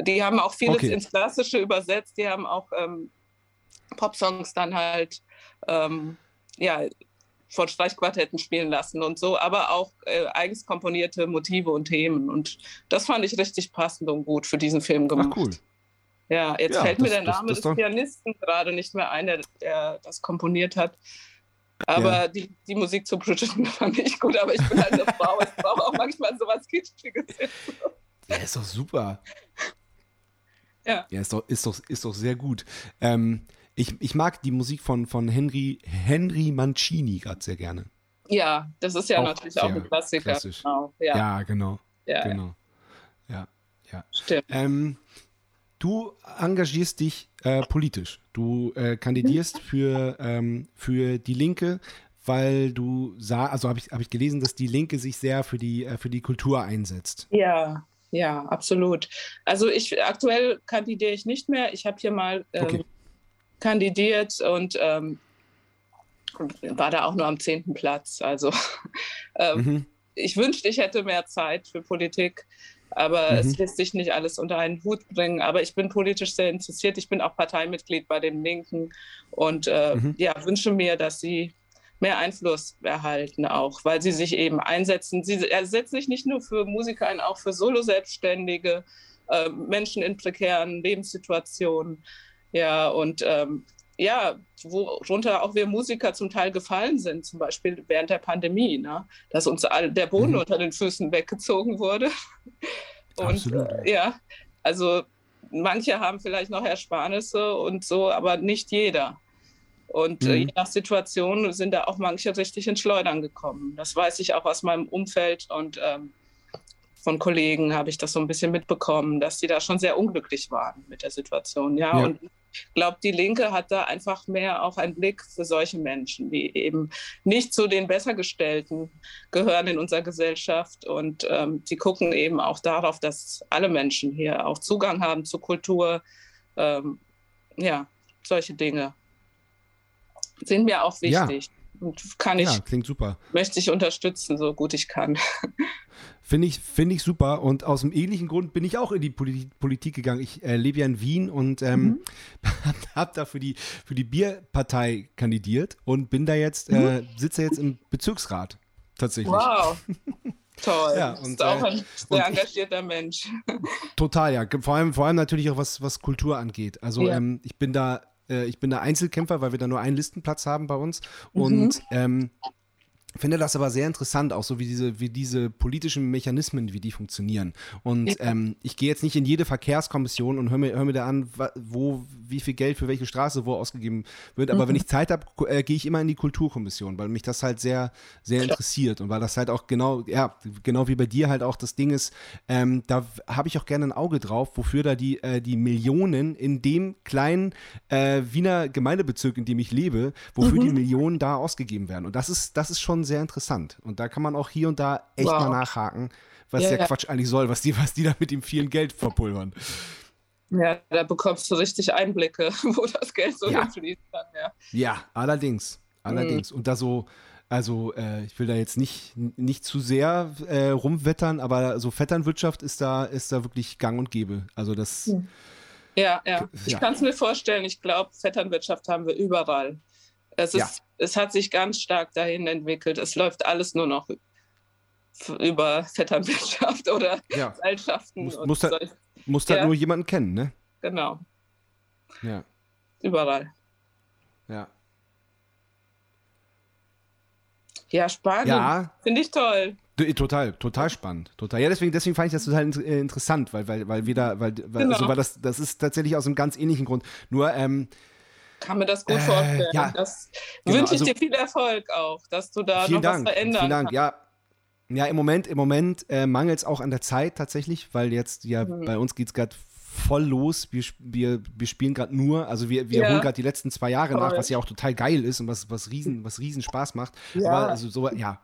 Die haben auch vieles Okay. ins Klassische übersetzt, die haben auch ähm, Popsongs dann halt ähm, ja, von Streichquartetten spielen lassen und so, aber auch äh, eigens komponierte Motive und Themen. Und das fand ich richtig passend und gut für diesen Film gemacht. Ach, cool. Ja, jetzt Ja, fällt mir das- der das- Name das des doch- Pianisten gerade nicht mehr ein, der, der das komponiert hat. Aber Ja. die, die Musik zu Bridgerton fand ich gut, aber ich bin halt eine Frau. Ich brauche auch manchmal sowas Kitschiges. Ja, ist doch super. Ja. Ja, ist doch, ist doch, ist doch sehr gut. Ähm, ich, ich mag die Musik von, von Henry, Henry Mancini gerade sehr gerne. Ja, das ist ja Auch natürlich auch ein Klassiker. Genau. Ja, ja, Ja, genau. ja, genau. Ja, ja. stimmt. Ähm, du engagierst dich äh, politisch. Du äh, kandidierst für, ähm, für die Linke, weil du sah, also habe ich, hab ich gelesen, dass die Linke sich sehr für die, äh, für die Kultur einsetzt. Ja, ja, absolut. Also ich aktuell kandidiere ich nicht mehr. Ich habe hier mal ähm, Okay. Kandidiert und ähm, war da auch nur am zehnten Platz. Also ähm, Mhm. ich wünschte, ich hätte mehr Zeit für Politik, aber Mhm. es lässt sich nicht alles unter einen Hut bringen. Aber ich bin politisch sehr interessiert. Ich bin auch Parteimitglied bei den Linken und äh, Mhm. ja, wünsche mir, dass sie mehr Einfluss erhalten, auch weil sie sich eben einsetzen. Sie setzen sich nicht nur für Musiker ein, auch für Solo-Selbstständige, äh, Menschen in prekären Lebenssituationen. Ja, und ähm, ja, worunter auch wir Musiker zum Teil gefallen sind, zum Beispiel während der Pandemie, ne? dass uns all, der Boden Mhm. unter den Füßen weggezogen wurde. Und Absolut, äh, ja, also manche haben vielleicht noch Ersparnisse und so, aber nicht jeder. Und äh, Mhm. je nach Situation sind da auch manche richtig ins Schleudern gekommen. Das weiß ich auch aus meinem Umfeld und ähm, von Kollegen habe ich das so ein bisschen mitbekommen, dass die da schon sehr unglücklich waren mit der Situation. Ja, Ja. und ich glaube, die Linke hat da einfach mehr auch einen Blick für solche Menschen, die eben nicht zu den Bessergestellten gehören in unserer Gesellschaft. Und ähm, die gucken eben auch darauf, dass alle Menschen hier auch Zugang haben zu Kultur. Ähm, ja, solche Dinge sind mir auch Ja. wichtig. Und kann ich, Ja, klingt super. möchte ich unterstützen, so gut ich kann. Finde ich, finde ich super. Und aus dem ähnlichen Grund bin ich auch in die Poli Politik gegangen. Ich äh, lebe ja in Wien und ähm, Mhm. habe da für die, für die Bierpartei kandidiert und bin da jetzt, Mhm. äh, sitze jetzt im Bezirksrat. Tatsächlich. Wow. Toll. Ja, du und, bist auch äh, ein sehr ich- engagierter Mensch. Total, ja. Vor allem, vor allem natürlich auch was, was Kultur angeht. Also Ja. ähm, ich bin da, äh, ich bin da Einzelkämpfer, weil wir da nur einen Listenplatz haben bei uns. Mhm. Und ähm, finde das aber sehr interessant, auch so wie diese, wie diese politischen Mechanismen, wie die funktionieren. Und ähm, ich gehe jetzt nicht in jede Verkehrskommission und höre mir, hör mir da an, wo, wie viel Geld für welche Straße wo ausgegeben wird. Aber wenn ich Zeit habe, äh, gehe ich immer in die Kulturkommission, weil mich das halt sehr, sehr interessiert und weil das halt auch genau, ja, genau wie bei dir halt auch das Ding ist, ähm, da habe ich auch gerne ein Auge drauf, wofür da die, äh, die Millionen in dem kleinen äh, Wiener Gemeindebezirk, in dem ich lebe, wofür die Millionen da ausgegeben werden. Und das ist, das ist schon sehr interessant. Und da kann man auch hier und da echt Wow. mal nachhaken, was Ja, der ja. Quatsch eigentlich soll, was die, was die da mit dem vielen Geld verpulvern. Ja, da bekommst du richtig Einblicke, wo das Geld so Ja. hinfließen kann. Ja. Ja, allerdings. Allerdings. Und da so, also äh, ich will da jetzt nicht, nicht zu sehr äh, rumwettern, aber so Vetternwirtschaft ist da, ist da wirklich gang und gäbe. Also das, Hm. Ja, ja. Ich Ja. kann es mir vorstellen. Ich glaube, Vetternwirtschaft haben wir überall. Es, ist. Es hat sich ganz stark dahin entwickelt. Es läuft alles nur noch über Vetternwirtschaft oder ja, Gesellschaften. Muss- muss halt- solch- muss Ja. nur jemanden kennen, ne? genau, Ja, überall. ja. Ja, Spanien. Ja, Finde ich toll. d- total, total spannend. Total. Ja, deswegen, deswegen fand ich das total äh, interessant, weil, weil, weil wir da, weil, weil, Genau. also, weil das, das ist tatsächlich aus einem ganz ähnlichen Grund. Nur, ähm, Kann mir das gut Äh, vorstellen. ja. Das Genau, wünsche ich also- dir viel Erfolg auch, dass du da noch Dank, was verändern vielen Dank. kannst. Ja, Ja, im Moment, im Moment äh, mangelt es auch an der Zeit tatsächlich, weil jetzt ja Mhm. bei uns geht es gerade voll los. Wir, wir, wir spielen gerade nur, also wir, wir Ja. holen gerade die letzten zwei Jahre nach, Toll. was ja auch total geil ist und was, was, riesen, was riesen Spaß macht. Ja. Aber also so, ja,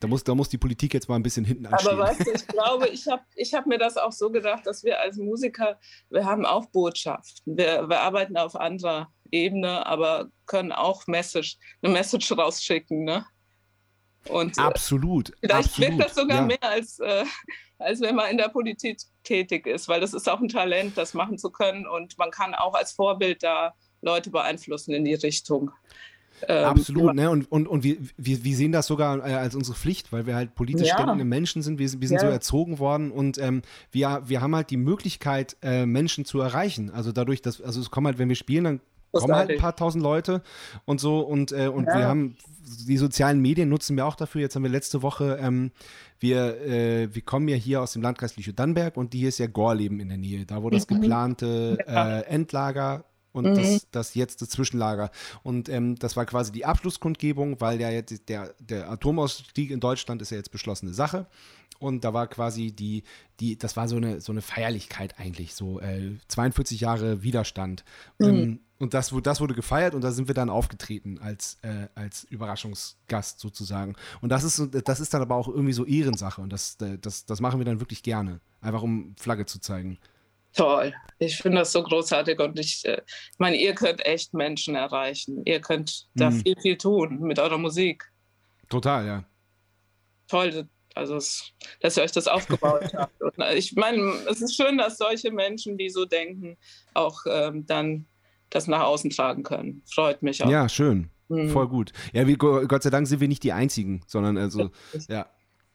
da muss, da muss die Politik jetzt mal ein bisschen hinten anstehen. Aber weißt du, ich glaube, ich habe ich hab mir das auch so gedacht, dass wir als Musiker, wir haben auch Botschaften. Wir, wir arbeiten auf anderer Ebene, aber können auch Message, eine Message rausschicken. Ne? Und äh, absolut. vielleicht absolut, wirkt das sogar ja. mehr, als, äh, als wenn man in der Politik tätig ist, weil das ist auch ein Talent, das machen zu können. Und man kann auch als Vorbild da Leute beeinflussen in die Richtung. Ähm, Absolut, ne? Und, und, und wir, wir, wir sehen das sogar äh, als unsere Pflicht, weil wir halt politisch Ja. denkende Menschen sind. Wir, sind- wir sind Ja. so erzogen worden und ähm, wir, wir haben halt die Möglichkeit, äh, Menschen zu erreichen. Also dadurch, dass, also es kommen halt, wenn wir spielen, dann kommen halt ein paar tausend Leute und so und, äh, und Ja. wir haben die sozialen Medien nutzen wir auch dafür. Jetzt haben wir letzte Woche, ähm, wir, äh, wir kommen ja hier aus dem Landkreis Lüchow-Dannenberg und die hier ist ja Gorleben in der Nähe, da wo das Mhm. geplante äh, Endlager und Mhm. das, das jetzt das Zwischenlager. Und ähm, das war quasi die Abschlusskundgebung, weil ja jetzt der, der Atomausstieg in Deutschland ist ja jetzt beschlossene Sache. Und da war quasi die, die, das war so eine, so eine Feierlichkeit eigentlich, so äh, 42 Jahre Widerstand. Ähm, und das, das wurde gefeiert und da sind wir dann aufgetreten als, äh, als Überraschungsgast sozusagen. Und das ist, das ist dann aber auch irgendwie so Ehrensache und das, äh, das, das machen wir dann wirklich gerne. Einfach um Flagge zu zeigen. Toll. Ich finde das so großartig und ich äh, meine, ihr könnt echt Menschen erreichen. Ihr könnt da Mhm. viel, viel tun mit eurer Musik. Total, ja. Toll, also dass ihr euch das aufgebaut habt. Und äh, ich meine, es ist schön, dass solche Menschen, die so denken, auch ähm, dann das nach außen tragen können. Freut mich auch. Ja, schön. Mhm. Voll gut. Ja, wir, Gott sei Dank sind wir nicht die Einzigen, sondern also, ja.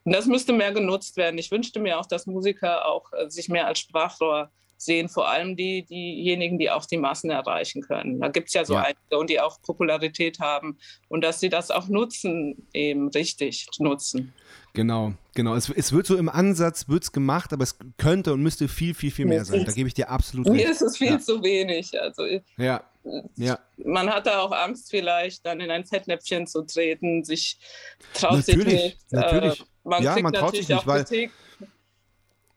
Und das müsste mehr genutzt werden. Ich wünschte mir auch, dass Musiker auch äh, sich mehr als Sprachrohr sehen, vor allem die, diejenigen, die auch die Massen erreichen können. Da gibt es ja so Ja. einige und die auch Popularität haben und dass sie das auch nutzen, eben richtig nutzen. Genau, genau. Es, es wird so im Ansatz, wird es gemacht, aber es könnte und müsste viel, viel, viel mehr sein. Da gebe ich dir absolut Mir recht. ist es viel Ja. zu wenig. Also Ja, ja. man hat da auch Angst, vielleicht dann in ein Fettnäpfchen zu treten, sich traut Natürlich, sich nicht. natürlich. Äh, man Ja, kriegt man traut natürlich sich nicht, auch weil- Kritik.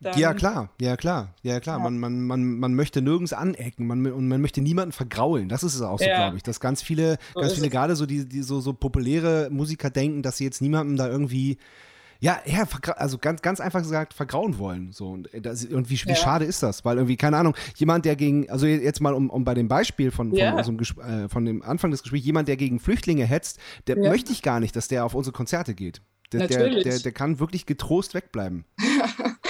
Dann- Ja, klar, ja, klar, ja, klar. Man, man, man, man möchte nirgends anecken man, und man möchte niemanden vergraulen. Das ist es auch so, Ja. glaube ich. Dass ganz viele, So ganz viele es. gerade so die, die so, so populäre Musiker denken, dass sie jetzt niemandem da irgendwie, ja, ja, also ganz, ganz einfach gesagt, vergrauen wollen. So. Und, äh, das, und wie, wie Ja. schade ist das? Weil irgendwie, keine Ahnung, jemand, der gegen, also jetzt mal um, um bei dem Beispiel von, von, Ja. unserem äh, von dem Anfang des Gesprächs, jemand, der gegen Flüchtlinge hetzt, der Ja. möchte ich gar nicht, dass der auf unsere Konzerte geht. Der, der, der, der kann wirklich getrost wegbleiben.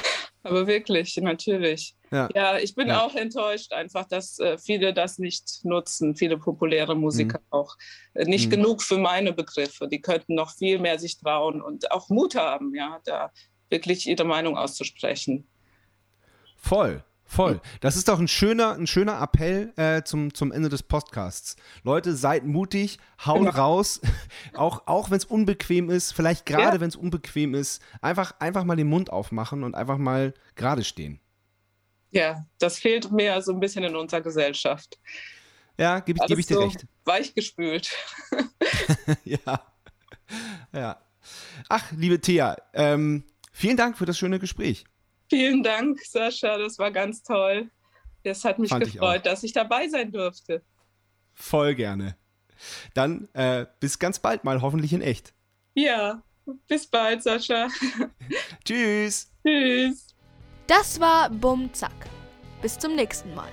Aber wirklich, natürlich. Ja. Ja, ich bin Ja. auch enttäuscht einfach, dass äh, viele das nicht nutzen, viele populäre Musiker auch. Äh, nicht Mhm. genug für meine Begriffe. Die könnten noch viel mehr sich trauen und auch Mut haben, ja, da wirklich ihre Meinung auszusprechen. Voll, voll. Das ist doch ein schöner, ein schöner Appell äh, zum, zum Ende des Podcasts. Leute, seid mutig, haut Genau. raus, auch, auch wenn es unbequem ist, vielleicht gerade Ja. wenn es unbequem ist, einfach, einfach mal den Mund aufmachen und einfach mal gerade stehen. Ja, das fehlt mir so ein bisschen in unserer Gesellschaft. Ja, gebe ich, geb ich dir so recht. weichgespült. ja. Ja. Ach, liebe Thea, ähm, vielen Dank für das schöne Gespräch. Vielen Dank, Sascha, das war ganz toll. Es hat mich Fand ich gefreut, dass ich dabei sein durfte. Voll gerne. Dann äh, bis ganz bald mal, hoffentlich in echt. Ja, bis bald, Sascha. Tschüss. Tschüss. Das war Bum Zack. Bis zum nächsten Mal.